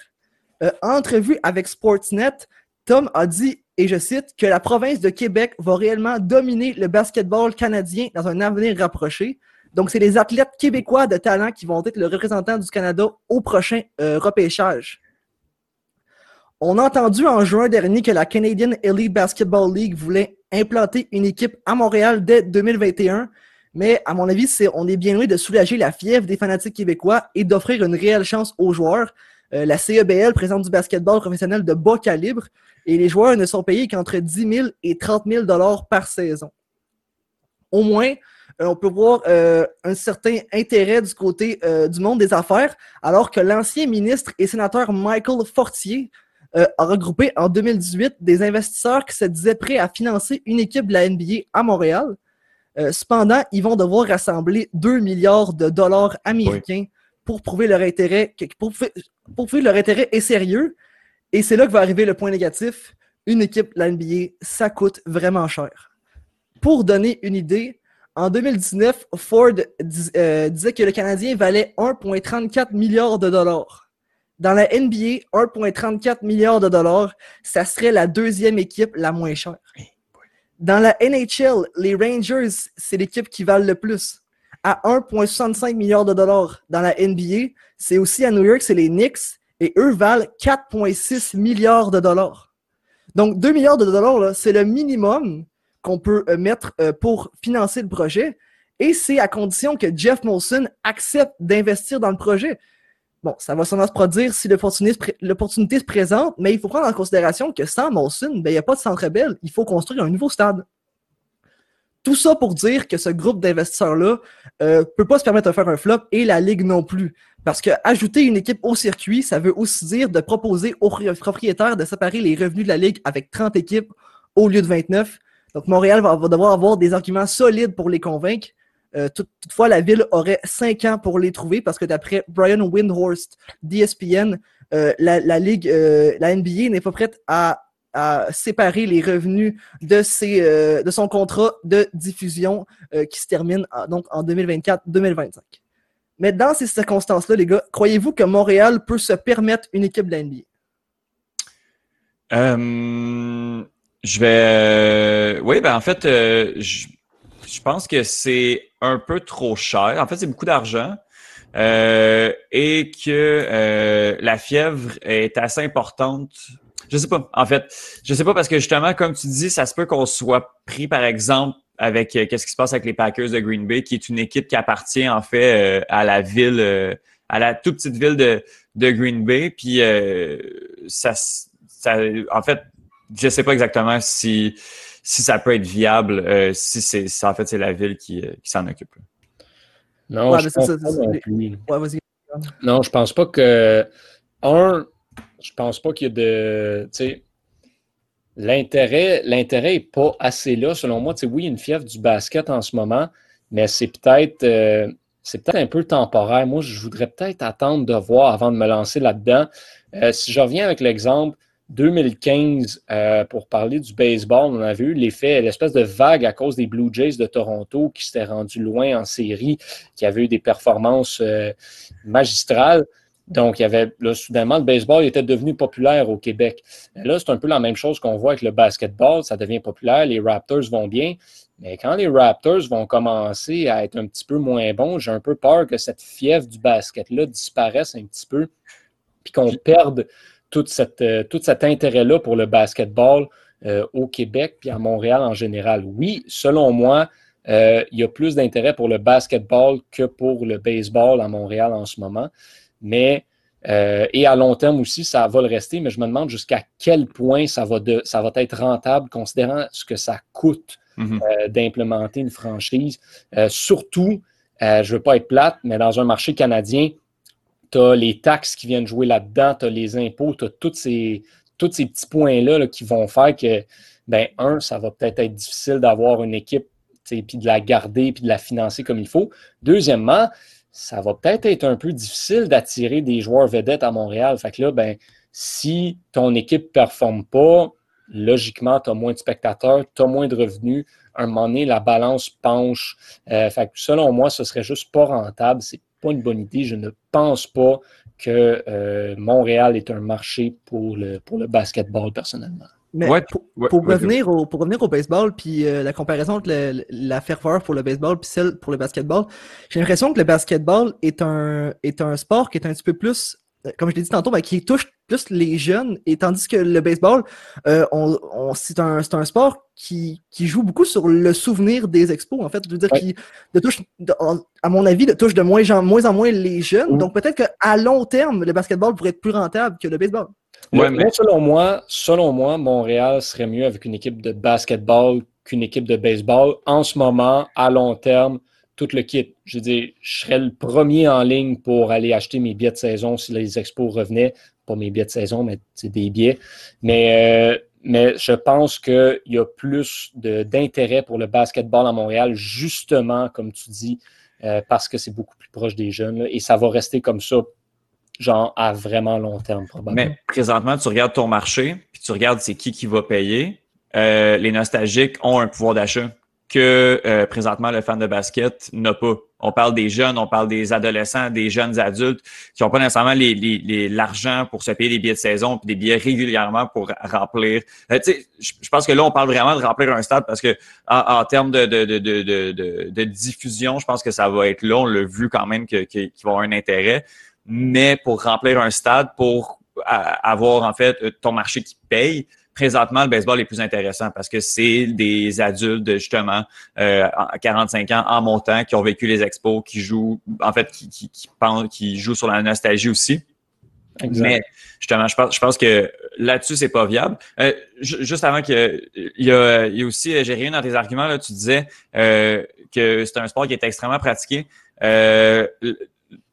Euh, en entrevue avec Sportsnet, Tom a dit, et je cite, que la province de Québec va réellement dominer le basketball canadien dans un avenir rapproché, donc, c'est les athlètes québécois de talent qui vont être le représentant du Canada au prochain euh, repêchage. On a entendu en juin dernier que la Canadian Elite Basketball League voulait implanter une équipe à Montréal dès 2021, mais à mon avis, on est bien loin de soulager la fièvre des fanatiques québécois et d'offrir une réelle chance aux joueurs. Euh, la CEBL présente du basketball professionnel de bas calibre et les joueurs ne sont payés qu'entre 10 000 et 30 000 dollars par saison. Au moins, euh, on peut voir euh, un certain intérêt du côté du monde des affaires, alors que l'ancien ministre et sénateur Michael Fortier a regroupé en 2018 des investisseurs qui se disaient prêts à financer une équipe de la NBA à Montréal. cependant, ils vont devoir rassembler 2 milliards de dollars américains pour prouver leur intérêt, pour prouver leur intérêt est sérieux. Et c'est là que va arriver le point négatif. Une équipe de la NBA, ça coûte vraiment cher. Pour donner une idée, en 2019, Ford euh, disait que le Canadien valait 1,34 milliard de dollars. Dans la NBA, 1,34 milliard de dollars, ça serait la deuxième équipe la moins chère. Dans la NHL, les Rangers, c'est l'équipe qui valent le plus, à 1,65 milliard de dollars. Dans la NBA, c'est aussi à New York, c'est les Knicks, et eux valent 4,6 milliards de dollars. Donc, 2 milliards de dollars, c'est le minimum qu'on peut euh, mettre euh, pour financer le projet. Et c'est à condition que Jeff Molson accepte d'investir dans le projet. Bon, ça va sûrement se produire si l'opportunité se présente, mais il faut prendre en considération que sans Molson, ben, il n'y a pas de centre belle. Il faut construire un nouveau stade. Tout ça pour dire que ce groupe d'investisseurs-là ne euh, peut pas se permettre de faire un flop et la Ligue non plus. Parce que ajouter une équipe au circuit, ça veut aussi dire de proposer aux propriétaires de séparer les revenus de la Ligue avec 30 équipes au lieu de 29. Donc, Montréal va, devoir avoir des arguments solides pour les convaincre. Euh, toutefois, la ville aurait cinq ans pour les trouver parce que d'après Brian Windhorst d'ESPN, euh, la, Ligue, euh, la NBA n'est pas prête à, séparer les revenus de, son contrat de diffusion qui se termine donc en 2024-2025. Mais dans ces circonstances-là, les gars, croyez-vous que Montréal peut se permettre une équipe de la NBA? Je vais. Oui, ben en fait, euh, je, pense que c'est un peu trop cher. En fait, c'est beaucoup d'argent. Euh, et que la fièvre est assez importante. Je sais pas. En fait, je sais pas parce que justement, comme tu dis, ça se peut qu'on soit pris, par exemple, avec euh, qu'est-ce qui se passe avec les Packers de Green Bay, qui est une équipe qui appartient en fait euh, à la ville, euh, à la toute petite ville de, de Green Bay. Puis ça, ça, en fait, je sais pas exactement si si ça peut être viable, si c'est en fait c'est la ville qui, qui s'en occupe. Non, je pense pas non non, je pense pas que un, je pense pas qu'il y a de. L'intérêt, l'intérêt n'est pas assez là, selon moi. oui, il y a une fièvre du basket en ce moment, mais c'est peut-être euh, c'est peut-être un peu temporaire. Moi, je voudrais peut-être attendre de voir avant de me lancer là-dedans. Euh, si je reviens avec l'exemple 2015, euh, pour parler du baseball, on a vu l'effet, l'espèce de vague à cause des Blue Jays de Toronto qui s'étaient rendus loin en série, qui avaient eu des performances magistrales. Donc, il y avait, là, soudainement, le baseball était devenu populaire au Québec. Là, c'est un peu la même chose qu'on voit avec le basketball. Ça devient populaire, les Raptors vont bien. Mais quand les Raptors vont commencer à être un petit peu moins bons, j'ai un peu peur que cette fièvre du basket-là disparaisse un petit peu, puis qu'on perde tout, cette, euh, tout cet intérêt-là pour le basketball euh, au Québec, puis à Montréal en général. Oui, selon moi, euh, il y a plus d'intérêt pour le basketball que pour le baseball à Montréal en ce moment. Mais et à long terme aussi, ça va le rester, mais je me demande jusqu'à quel point ça va, de, ça va être rentable, considérant ce que ça coûte mhm. d'implémenter une franchise. Surtout, je ne veux pas être plate, mais dans un marché canadien, tu as les taxes qui viennent jouer là-dedans, tu as les impôts, tu as tous ces, ces petits points-là qui vont faire que, ben, un, ça va peut-être être difficile d'avoir une équipe, puis de la garder, puis de la financer comme il faut. Deuxièmement, ça va peut-être être un peu difficile d'attirer des joueurs vedettes à Montréal. Fait que là, ben, si ton équipe ne performe pas, logiquement, tu as moins de spectateurs, tu as moins de revenus. À un moment donné, la balance penche. Euh, fait que selon moi, ce serait juste pas rentable. Pas une bonne idée. Je ne pense pas que euh, Montréal est un marché pour le, pour le basketball personnellement. Mais pour, revenir au, pour revenir au baseball, puis euh, la comparaison entre la ferveur pour le baseball puis celle pour le basketball, j'ai l'impression que le basketball est un, est un sport qui est un petit peu plus, comme je l'ai dit tantôt, ben, qui touche plus les jeunes, et tandis que le baseball, euh, on, c'est un, un, sport qui, qui, joue beaucoup sur le souvenir des expos, en fait. Je veux dire, qui de touche, à mon avis, de touche de moins, en moins, en moins les jeunes. Donc peut-être qu'à long terme, le basketball pourrait être plus rentable que le baseball mais... selon moi, selon moi, Montréal serait mieux avec une équipe de basketball qu'une équipe de baseball. En ce moment, à long terme, tout le kit. Je veux dire, je serais le premier en ligne pour aller acheter mes billets de saison si les expos revenaient. Pas mes billets de saison, mais c'est des billets. Mais, euh, mais je pense qu'il y a plus d'intérêt pour le basketball à Montréal, justement, comme tu dis, euh, parce que c'est beaucoup plus proche des jeunes. et ça va rester comme ça genre à vraiment long terme, probablement. Mais présentement, tu regardes ton marché, puis tu regardes c'est qui qui va payer. Euh, les nostalgiques ont un pouvoir d'achat que euh, présentement le fan de basket n'a pas. On parle des jeunes, on parle des adolescents, des jeunes adultes qui n'ont pas nécessairement l'argent pour se payer des billets de saison puis des billets régulièrement pour remplir. Euh, je pense que là, on parle vraiment de remplir un stade parce que en, termes de, diffusion, je pense que ça va être là. On l'a vu quand même qu'ils que, vont avoir un intérêt mais pour remplir un stade, pour avoir en fait ton marché qui paye, présentement, le baseball est plus intéressant parce que c'est des adultes justement euh, 45 ans en montant qui ont vécu les expos, qui jouent, en fait, qui, qui, qui, qui jouent sur la nostalgie aussi. Mais justement, je pense, je pense que là-dessus, c'est pas viable. Euh, juste avant que il y a, il y a aussi, j'ai rien dans tes arguments, là, tu disais euh, que c'est un sport qui est extrêmement pratiqué. Euh,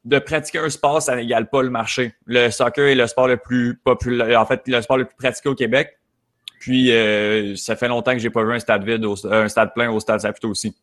de pratiquer un sport, ça n'égale pas le marché. Le soccer est le sport le plus populaire, en fait, le sport le plus pratiqué au Québec. Puis, euh, ça fait longtemps que j'ai pas vu un stade vide, un stade plein au stade Saputo aussi.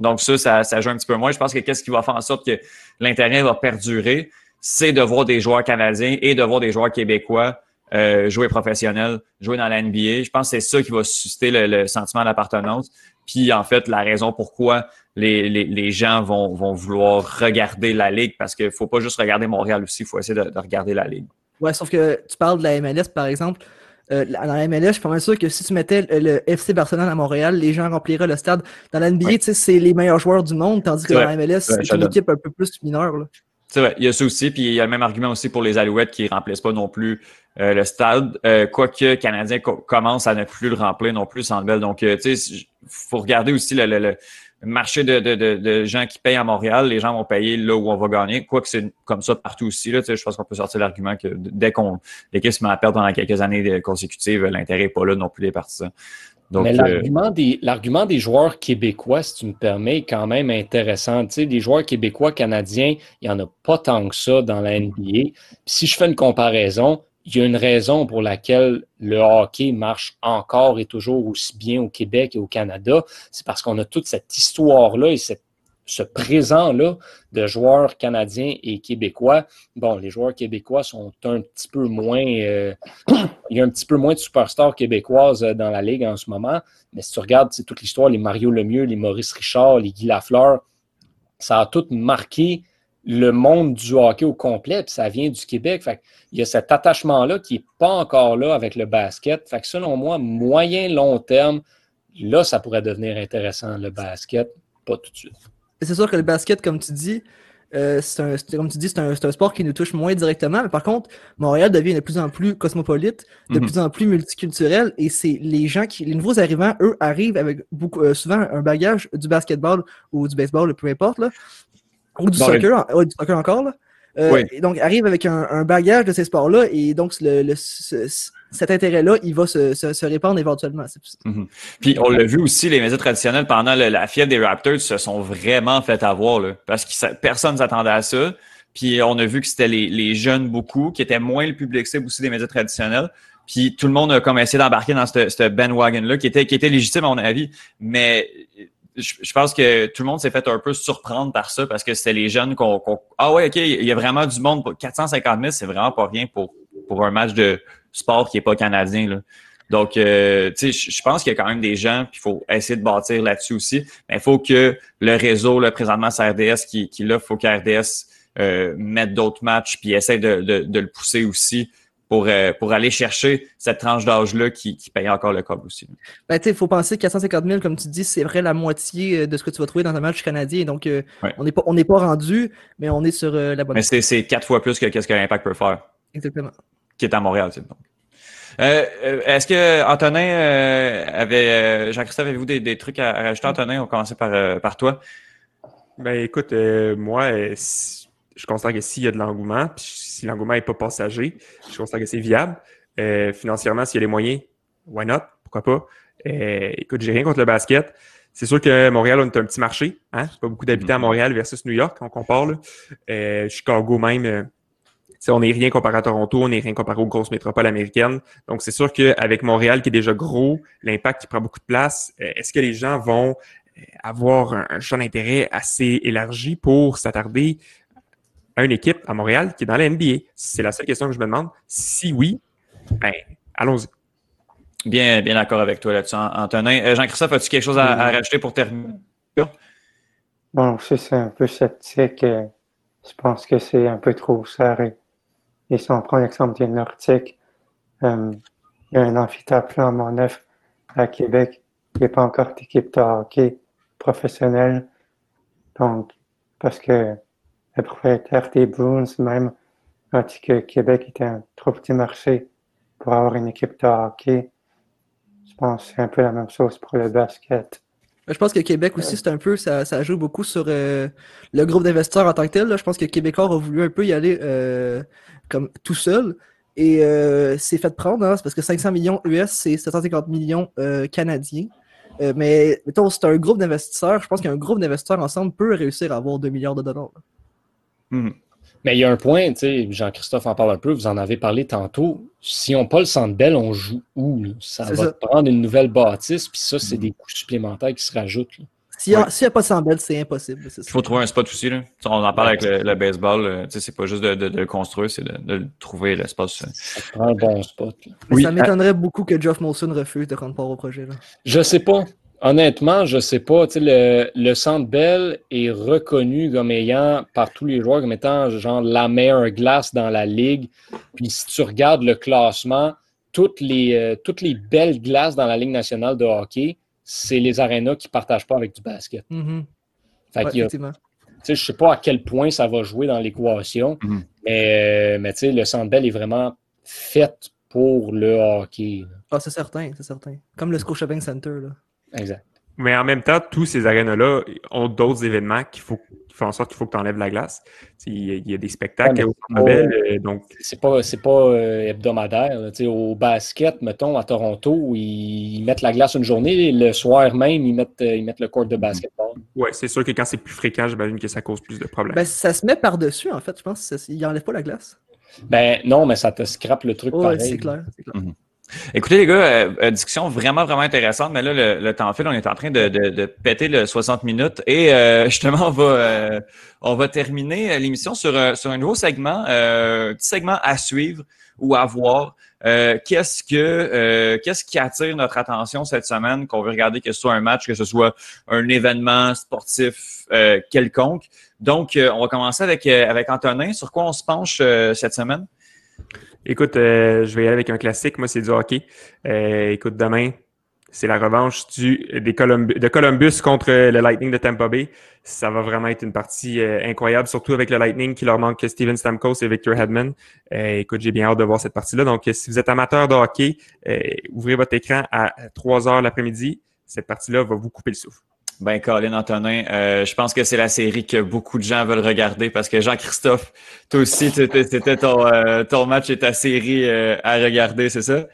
Donc, ça, ça, joue un petit peu moins. Je pense que qu'est-ce qui va faire en sorte que l'intérêt va perdurer, c'est de voir des joueurs canadiens et de voir des joueurs québécois euh, jouer professionnel, jouer dans la NBA. Je pense que c'est ça qui va susciter le, sentiment d'appartenance. Puis, en fait, la raison pourquoi les, les, les gens vont, vont, vouloir regarder la Ligue parce qu'il ne faut pas juste regarder Montréal aussi, il faut essayer de, de, regarder la Ligue. Ouais, sauf que tu parles de la MLS, par exemple. Euh, dans la MLS, je suis pas mal sûr que si tu mettais le, FC Barcelone à Montréal, les gens rempliraient le stade. Dans la NBA, c'est les meilleurs joueurs du monde, tandis que dans la MLS, c'est une équipe un peu plus mineure. C'est vrai, il y a ça aussi, puis il y a le même argument aussi pour les Alouettes qui ne remplissent pas non plus euh, le stade, euh, quoique Canadien co commence à ne plus le remplir non plus, sans belle. Donc, euh, tu sais, faut regarder aussi le, le, le marché de, de, de, gens qui payent à Montréal. Les gens vont payer là où on va gagner, quoique c'est comme ça partout aussi. Là, je pense qu'on peut sortir l'argument que dès qu'on l'équipe se met à perdre pendant quelques années consécutives, l'intérêt n'est pas là non plus des partisans. Donc, Mais l'argument des, l'argument des joueurs québécois, si tu me permets, est quand même intéressant. Tu sais, des joueurs québécois, canadiens, il n'y en a pas tant que ça dans la NBA. Puis si je fais une comparaison, il y a une raison pour laquelle le hockey marche encore et toujours aussi bien au Québec et au Canada. C'est parce qu'on a toute cette histoire-là et ce présent-là de joueurs canadiens et québécois. Bon, les joueurs québécois sont un petit peu moins. Euh, il y a un petit peu moins de superstars québécoises euh, dans la Ligue en ce moment. Mais si tu regardes toute l'histoire, les Mario Lemieux, les Maurice Richard, les Guy Lafleur, ça a tout marqué le monde du hockey au complet, puis ça vient du Québec. Fait il y a cet attachement-là qui n'est pas encore là avec le basket. Fait que selon moi, moyen, long terme, là, ça pourrait devenir intéressant, le basket, pas tout de suite. C'est sûr que le basket, comme tu dis, euh, c'est un, comme tu dis, c'est un, un, sport qui nous touche moins directement. Mais par contre, Montréal devient de plus en plus cosmopolite, de mhm. plus en plus multiculturel. Et c'est les gens qui, les nouveaux arrivants, eux, arrivent avec beaucoup, euh, souvent un bagage du basketball ou du baseball, peu importe, là, ou du, soccer, du soccer encore, là. Euh, donc, arrive avec un, bagage de ces sports-là et donc le, cet intérêt-là, il va se, se, répandre éventuellement. Mhm. Puis on l'a vu aussi, les médias traditionnels pendant la fièvre des Raptors se sont vraiment fait avoir là, parce que personne ne s'attendait à ça. Puis on a vu que c'était les, les, jeunes beaucoup, qui étaient moins le public cible aussi des médias traditionnels. Puis tout le monde a comme essayé d'embarquer dans ce, ce bandwagon-là, qui était, qui était légitime à mon avis. Mais je, pense que tout le monde s'est fait un peu surprendre par ça parce que c'était les jeunes qu'on. ah ouais, OK, il y a vraiment du monde. 450 000, c'est vraiment pas rien pour, pour un match de sport qui n'est pas canadien. Là. Donc, euh, tu sais, je pense qu'il y a quand même des gens, puis il faut essayer de bâtir là-dessus aussi. Mais il faut que le réseau, là, présentement, c'est RDS qui, qui là, il faut qu'RDS euh, mette d'autres matchs, puis essaie de, de, de, le pousser aussi pour, euh, pour aller chercher cette tranche d'âge-là qui, qui paye encore le câble aussi. Ben, il faut penser que 450 000, comme tu dis, c'est vrai la moitié euh, de ce que tu vas trouver dans un match canadien. Donc, euh, on n'est pas, on pas rendu, mais on est sur la bonne Mais c'est quatre fois plus que ce que l'Impact peut faire. Exactement. Qui est à Montréal, donc. Est-ce que Antonin avait Jean-Christophe, avez-vous des, des, trucs à, rajouter, Antonin? On va commencer par, par toi. Ben écoute, moi, je constate que s'il y a de l'engouement, puis si l'engouement n'est pas passager, je constate que c'est viable. Euh, financièrement, s'il y a les moyens, why not? Pourquoi pas? Euh, écoute, j'ai rien contre le basket. C'est sûr que Montréal, on est un petit marché. Hein? Pas beaucoup d'habitants à mm-hmm. Montréal versus New York, on compare. Là. Euh, Chicago même, euh, on n'est rien comparé à Toronto, on n'est rien comparé aux grosses métropoles américaines. Donc, c'est sûr qu'avec Montréal qui est déjà gros, l'impact qui prend beaucoup de place, est-ce que les gens vont avoir un champ d'intérêt assez élargi pour s'attarder à une équipe à Montréal qui est dans la NBA? C'est la seule question que je me demande. Si oui, ben, allons-y. Bien, bien d'accord avec toi là-dessus, Antonin. Euh, Jean-Christophe, as-tu quelque chose à, rajouter pour terminer? Bon, c'est un peu sceptique. Euh, je pense que c'est un peu trop serré. Et si on prend l'exemple des Nordiques, euh, il y a un amphithéâtre à Montneuf à Québec. Il n'y a pas encore d'équipe de hockey professionnelle. Donc, parce que le propriétaire des Bruins même a dit que Québec était un trop petit marché pour avoir une équipe de hockey. Je pense que c'est un peu la même chose pour le basket. Je pense que Québec aussi, c'est un peu, ça, ça, joue beaucoup sur euh, le groupe d'investisseurs en tant que tel. Je pense que Québécois a voulu un peu y aller euh, comme tout seul. Et euh, c'est fait prendre, hein, parce que 500 millions US, c'est 750 millions canadiens. mais mettons, c'est un groupe d'investisseurs. Je pense qu'un groupe d'investisseurs ensemble peut réussir à avoir 2 milliards de dollars. Hmm. Mais il y a un point, Jean-Christophe en parle un peu, vous en avez parlé tantôt. Si on n'a pas le centre belle, on joue où? Ça va prendre une nouvelle bâtisse, puis ça, c'est hmm. des coûts supplémentaires qui se rajoutent. S'il n'y a, pas de belle, c'est impossible. Il faut trouver un spot aussi. Là. On en parle avec le, baseball. Euh, c'est pas juste de, le construire, c'est de, trouver l'espace. Euh. Ça prend un bon spot. ça m'étonnerait beaucoup que Geoff Molson refuse de prendre part au projet. Là. Je sais pas. Honnêtement, je sais pas. Le, le Centre Bell est reconnu comme ayant par tous les joueurs comme étant genre la meilleure glace dans la ligue. Puis si tu regardes le classement, toutes les, euh, toutes les belles glaces dans la Ligue nationale de hockey, c'est les arénas qui ne partagent pas avec du basket. Mm je ne sais pas à quel point ça va jouer dans l'équation, Mhm. mais, mais tu sais, le Centre Bell est vraiment fait pour le hockey. Ah, c'est certain, c'est certain. Comme le Scotiabank Center, là. Exact. Mais en même temps, tous ces arénas-là ont d'autres événements qu'il faut, qui font en sorte qu'il faut que tu enlèves la glace. Il y, a- il y a des spectacles Ouais, au euh, donc C'est pas, c'est pas euh, hebdomadaire. là. Tu sais, Au basket, mettons, à Toronto, ils mettent la glace une journée, le soir même, ils mettent, euh, ils mettent le court de basketball. ouais, c'est sûr que quand c'est plus fréquent, j'imagine que ça cause plus de problèmes. Ben, ça se met par-dessus, en fait. Je pense qu'il n'enlève pas la glace. Ben non, mais ça te scrape le truc Ouais, pareil. c'est clair. c'est clair. Écoutez, les gars, euh, euh, discussion vraiment, vraiment intéressante, mais là, le, temps file, on est en train de, péter le 60 minutes et euh, justement, on va, euh, on va terminer l'émission sur, euh, sur un nouveau segment, un petit segment à suivre ou à voir. Qu'est-ce que qu'est-ce qui attire notre attention cette semaine, qu'on veut regarder, que ce soit un match, que ce soit un événement sportif quelconque? Donc, on va commencer avec, avec Antonin. Sur quoi on se penche cette semaine? Écoute, euh, je vais y aller avec un classique. Moi, c'est du hockey. Euh, écoute, demain, c'est la revanche du, des de Columbus contre le Lightning de Tampa Bay. Ça va vraiment être une partie euh, incroyable, surtout avec le Lightning qui leur manque Steven Stamkos et Victor Hedman. Écoute, j'ai bien hâte de voir cette partie-là. Donc, si vous êtes amateur de hockey, ouvrez votre écran à 3 heures l'après-midi. Cette partie-là va vous couper le souffle. Ben, Colin Antonin, euh, je pense que c'est la série que beaucoup de gens veulent regarder parce que Jean-Christophe, toi aussi, c'était ton, euh, ton match et ta série euh, à regarder, c'est ça?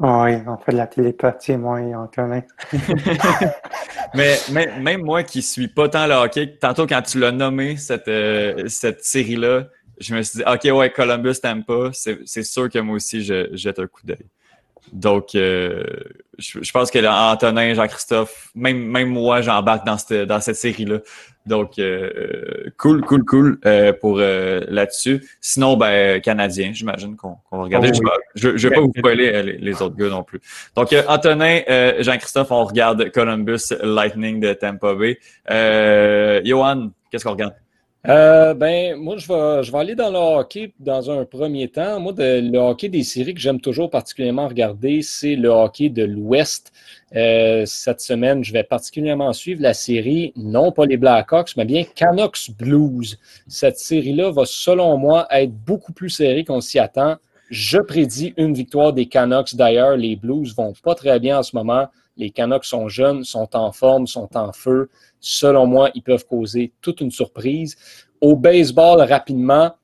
Oui, on fait de la télépathie, moi et Antonin. Mais, mais même moi qui suis pas tant le hockey, tantôt quand tu l'as nommé, cette, cette série-là, je me suis dit, OK, ouais, Columbus t'aime pas, c'est c'est sûr que moi aussi, je jette un coup d'œil. Donc, euh, je, je pense que là, Antonin, Jean-Christophe, même, même moi, j'embarque dans cette, dans cette série-là. Donc, euh, cool, cool, cool euh, pour euh, là-dessus. Sinon, ben, Canadien, j'imagine qu'on qu'on va regarder. Oh, je, oui. je, je vais pas vous spoiler euh, les, les autres gars non plus. Donc, euh, Antonin, euh, Jean-Christophe, on regarde Columbus Lightning de Tampa Bay. Euh, Johan, qu'est-ce qu'on regarde? Euh, ben, moi, je vais, je vais aller dans le hockey dans un premier temps. Moi, le hockey des séries que j'aime toujours particulièrement regarder, c'est le hockey de l'Ouest. Euh, cette semaine, je vais particulièrement suivre la série, non pas les Blackhawks, mais bien Canucks Blues. Cette série-là va, selon moi, être beaucoup plus serrée qu'on s'y attend. Je prédis une victoire des Canucks. D'ailleurs, les Blues vont pas très bien en ce moment. Les Canucks sont jeunes, sont en forme, sont en feu. Selon moi, ils peuvent causer toute une surprise. Au baseball, rapidement,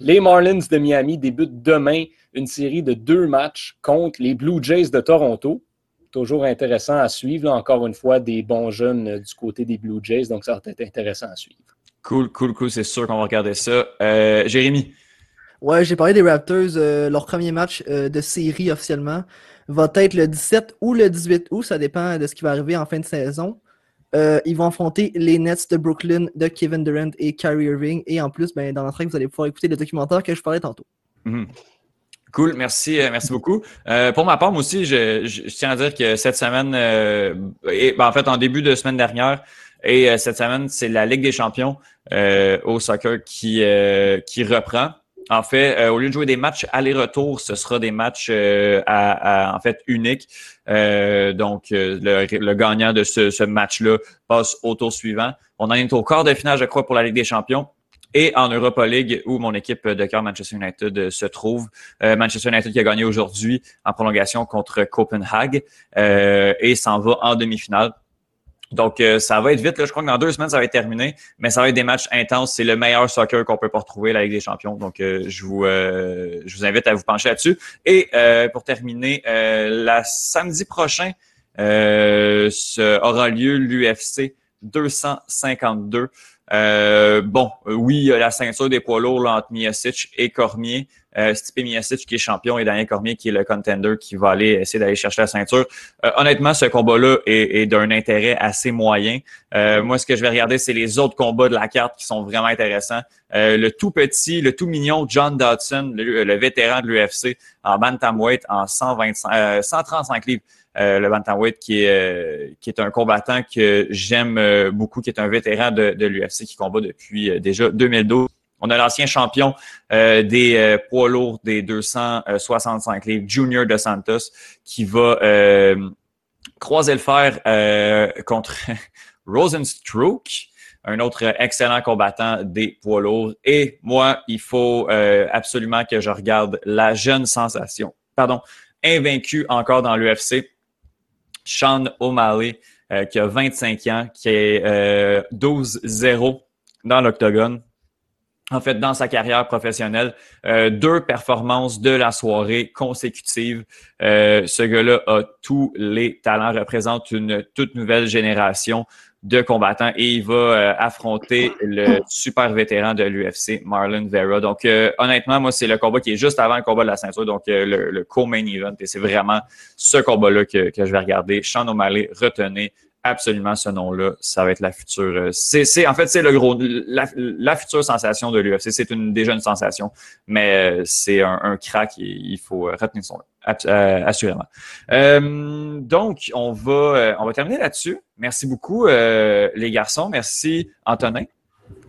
les Marlins de Miami débutent demain une série de deux matchs contre les Blue Jays de Toronto. Toujours intéressant à suivre. Là, encore une fois, des bons jeunes euh, du côté des Blue Jays, donc ça va être intéressant à suivre. Cool, cool, cool. C'est sûr qu'on va regarder ça. Euh, Jérémy? Ouais, j'ai parlé des Raptors. euh, leur premier match euh, de série officiellement va être le 17 ou le 18 août. Ça dépend de ce qui va arriver en fin de saison. Euh, ils vont affronter les Nets de Brooklyn de Kevin Durant et Kyrie Irving. Et en plus, ben, dans l'entrée, vous allez pouvoir écouter le documentaire que je parlais tantôt. Mhm. Cool, merci, euh, merci beaucoup. Euh, pour ma part, moi aussi, je, tiens à dire que cette semaine, ben, en fait, en début de semaine dernière, et cette semaine, c'est la Ligue des champions au soccer qui, qui reprend. En fait, euh, au lieu de jouer des matchs aller-retour, ce sera des matchs euh, en fait uniques. Euh, donc, euh, le, gagnant de ce, ce match-là passe au tour suivant. On en est au quart de finale, je crois, pour la Ligue des champions. Et en Europa League, où mon équipe de cœur Manchester United se trouve. Manchester United qui a gagné aujourd'hui en prolongation contre Copenhague et s'en va en demi-finale. Donc, euh, ça va être vite. Là. Je crois que dans deux semaines, ça va être terminé. Mais ça va être des matchs intenses. C'est le meilleur soccer qu'on peut pas retrouver, la Ligue des Champions. Donc, euh, je, vous, euh, je vous invite à vous pencher là-dessus. Et euh, pour terminer, euh, la samedi prochain euh, ce- aura lieu l'UFC 252. Euh, bon, euh, oui, la ceinture des poids lourds là, entre Miocic et Cormier. Euh, Stipe Miocic qui est champion et Daniel Cormier qui est le contender qui va aller essayer d'aller chercher la ceinture. Euh, honnêtement, ce combat-là est, d'un intérêt assez moyen. Moi, ce que je vais regarder, c'est les autres combats de la carte qui sont vraiment intéressants. Le tout petit, le tout mignon John Dodson, le, vétéran de l'UFC en bantamweight en 125, euh, 135 livres. Euh, le bantamweight qui est euh, qui est un combattant que j'aime euh, beaucoup, qui est un vétéran de, l'UFC qui combat depuis déjà 2012. On a l'ancien champion des poids lourds des 265 livres, Junior de Santos, qui va croiser le fer contre Rosenstruck. un autre excellent combattant des poids lourds. Et moi, il faut absolument que je regarde la jeune sensation, pardon, invaincu encore dans l'UFC, Sean O'Malley, euh, qui a 25 ans, qui est 12-0 dans l'octogone en fait, dans sa carrière professionnelle. Euh, deux performances de la soirée consécutives. Euh, ce gars-là a tous les talents, représente une toute nouvelle génération de combattants et il va euh, affronter le super vétéran de l'UFC, Marlon Vera. Donc, honnêtement, moi, c'est le combat qui est juste avant le combat de la ceinture, donc le, le co-main event. Et c'est vraiment ce combat-là que, que je vais regarder. Sean O'Malley, retenez absolument ce nom-là. Ça va être la future. Euh, c'est, en fait, c'est le gros, la, future sensation de l'UFC. C'est une déjà une sensation, mais euh, c'est un, crack et il faut retenir son nom. Euh, assurément. donc, on va, on va terminer là-dessus. Merci beaucoup, les garçons. Merci, Antonin.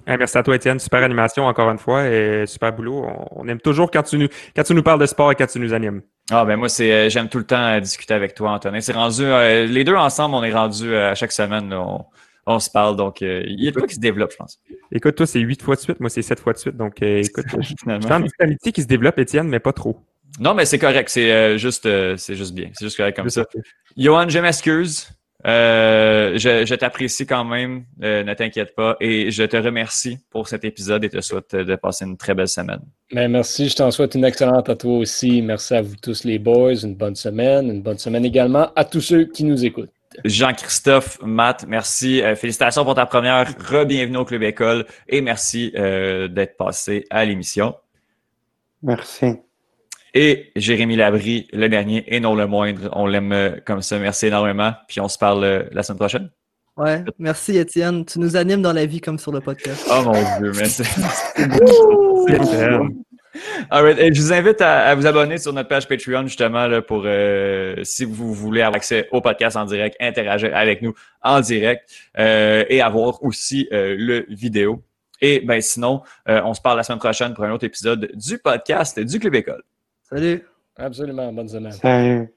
merci à toi, Étienne. Super animation, encore une fois, et super boulot. On, aime toujours quand tu, nous, quand tu nous parles de sport et quand tu nous animes. Ah ben moi c'est euh, j'aime tout le temps euh, discuter avec toi Antonin. C'est rendu euh, les deux ensemble on est rendu à chaque semaine on, se parle donc il y a de quoi qui se développe je pense. Écoute toi c'est huit fois de suite moi c'est sept fois de suite donc écoute je une amitié qui se développe Étienne mais pas trop. Non mais c'est correct c'est juste c'est juste bien c'est juste correct comme ça. Johan je m'excuse euh, je, t'apprécie quand même, euh, ne t'inquiète pas, et je te remercie pour cet épisode et te souhaite de passer une très belle semaine. Ben, merci, je t'en souhaite une excellente à toi aussi. Merci à vous tous les boys, une bonne semaine, une bonne semaine également à tous ceux qui nous écoutent. Jean-Christophe, Matt, merci. Euh, félicitations pour ta première re-bienvenue au Club École et merci d'être passé à l'émission. Merci. Et Jérémy Labry, le dernier et non le moindre. On l'aime euh, comme ça. Merci énormément. Puis on se parle euh, la semaine prochaine. Ouais, merci Étienne. Tu nous animes dans la vie comme sur le podcast. Oh mon Dieu, merci. Et je vous invite à, vous abonner sur notre page Patreon justement là, pour euh, si vous voulez avoir accès au podcast en direct, interagir avec nous en direct et avoir aussi le vidéo. Et ben sinon, on se parle la semaine prochaine pour un autre épisode du podcast du Club École. Salut. Absolument. Bonne semaine. Salut.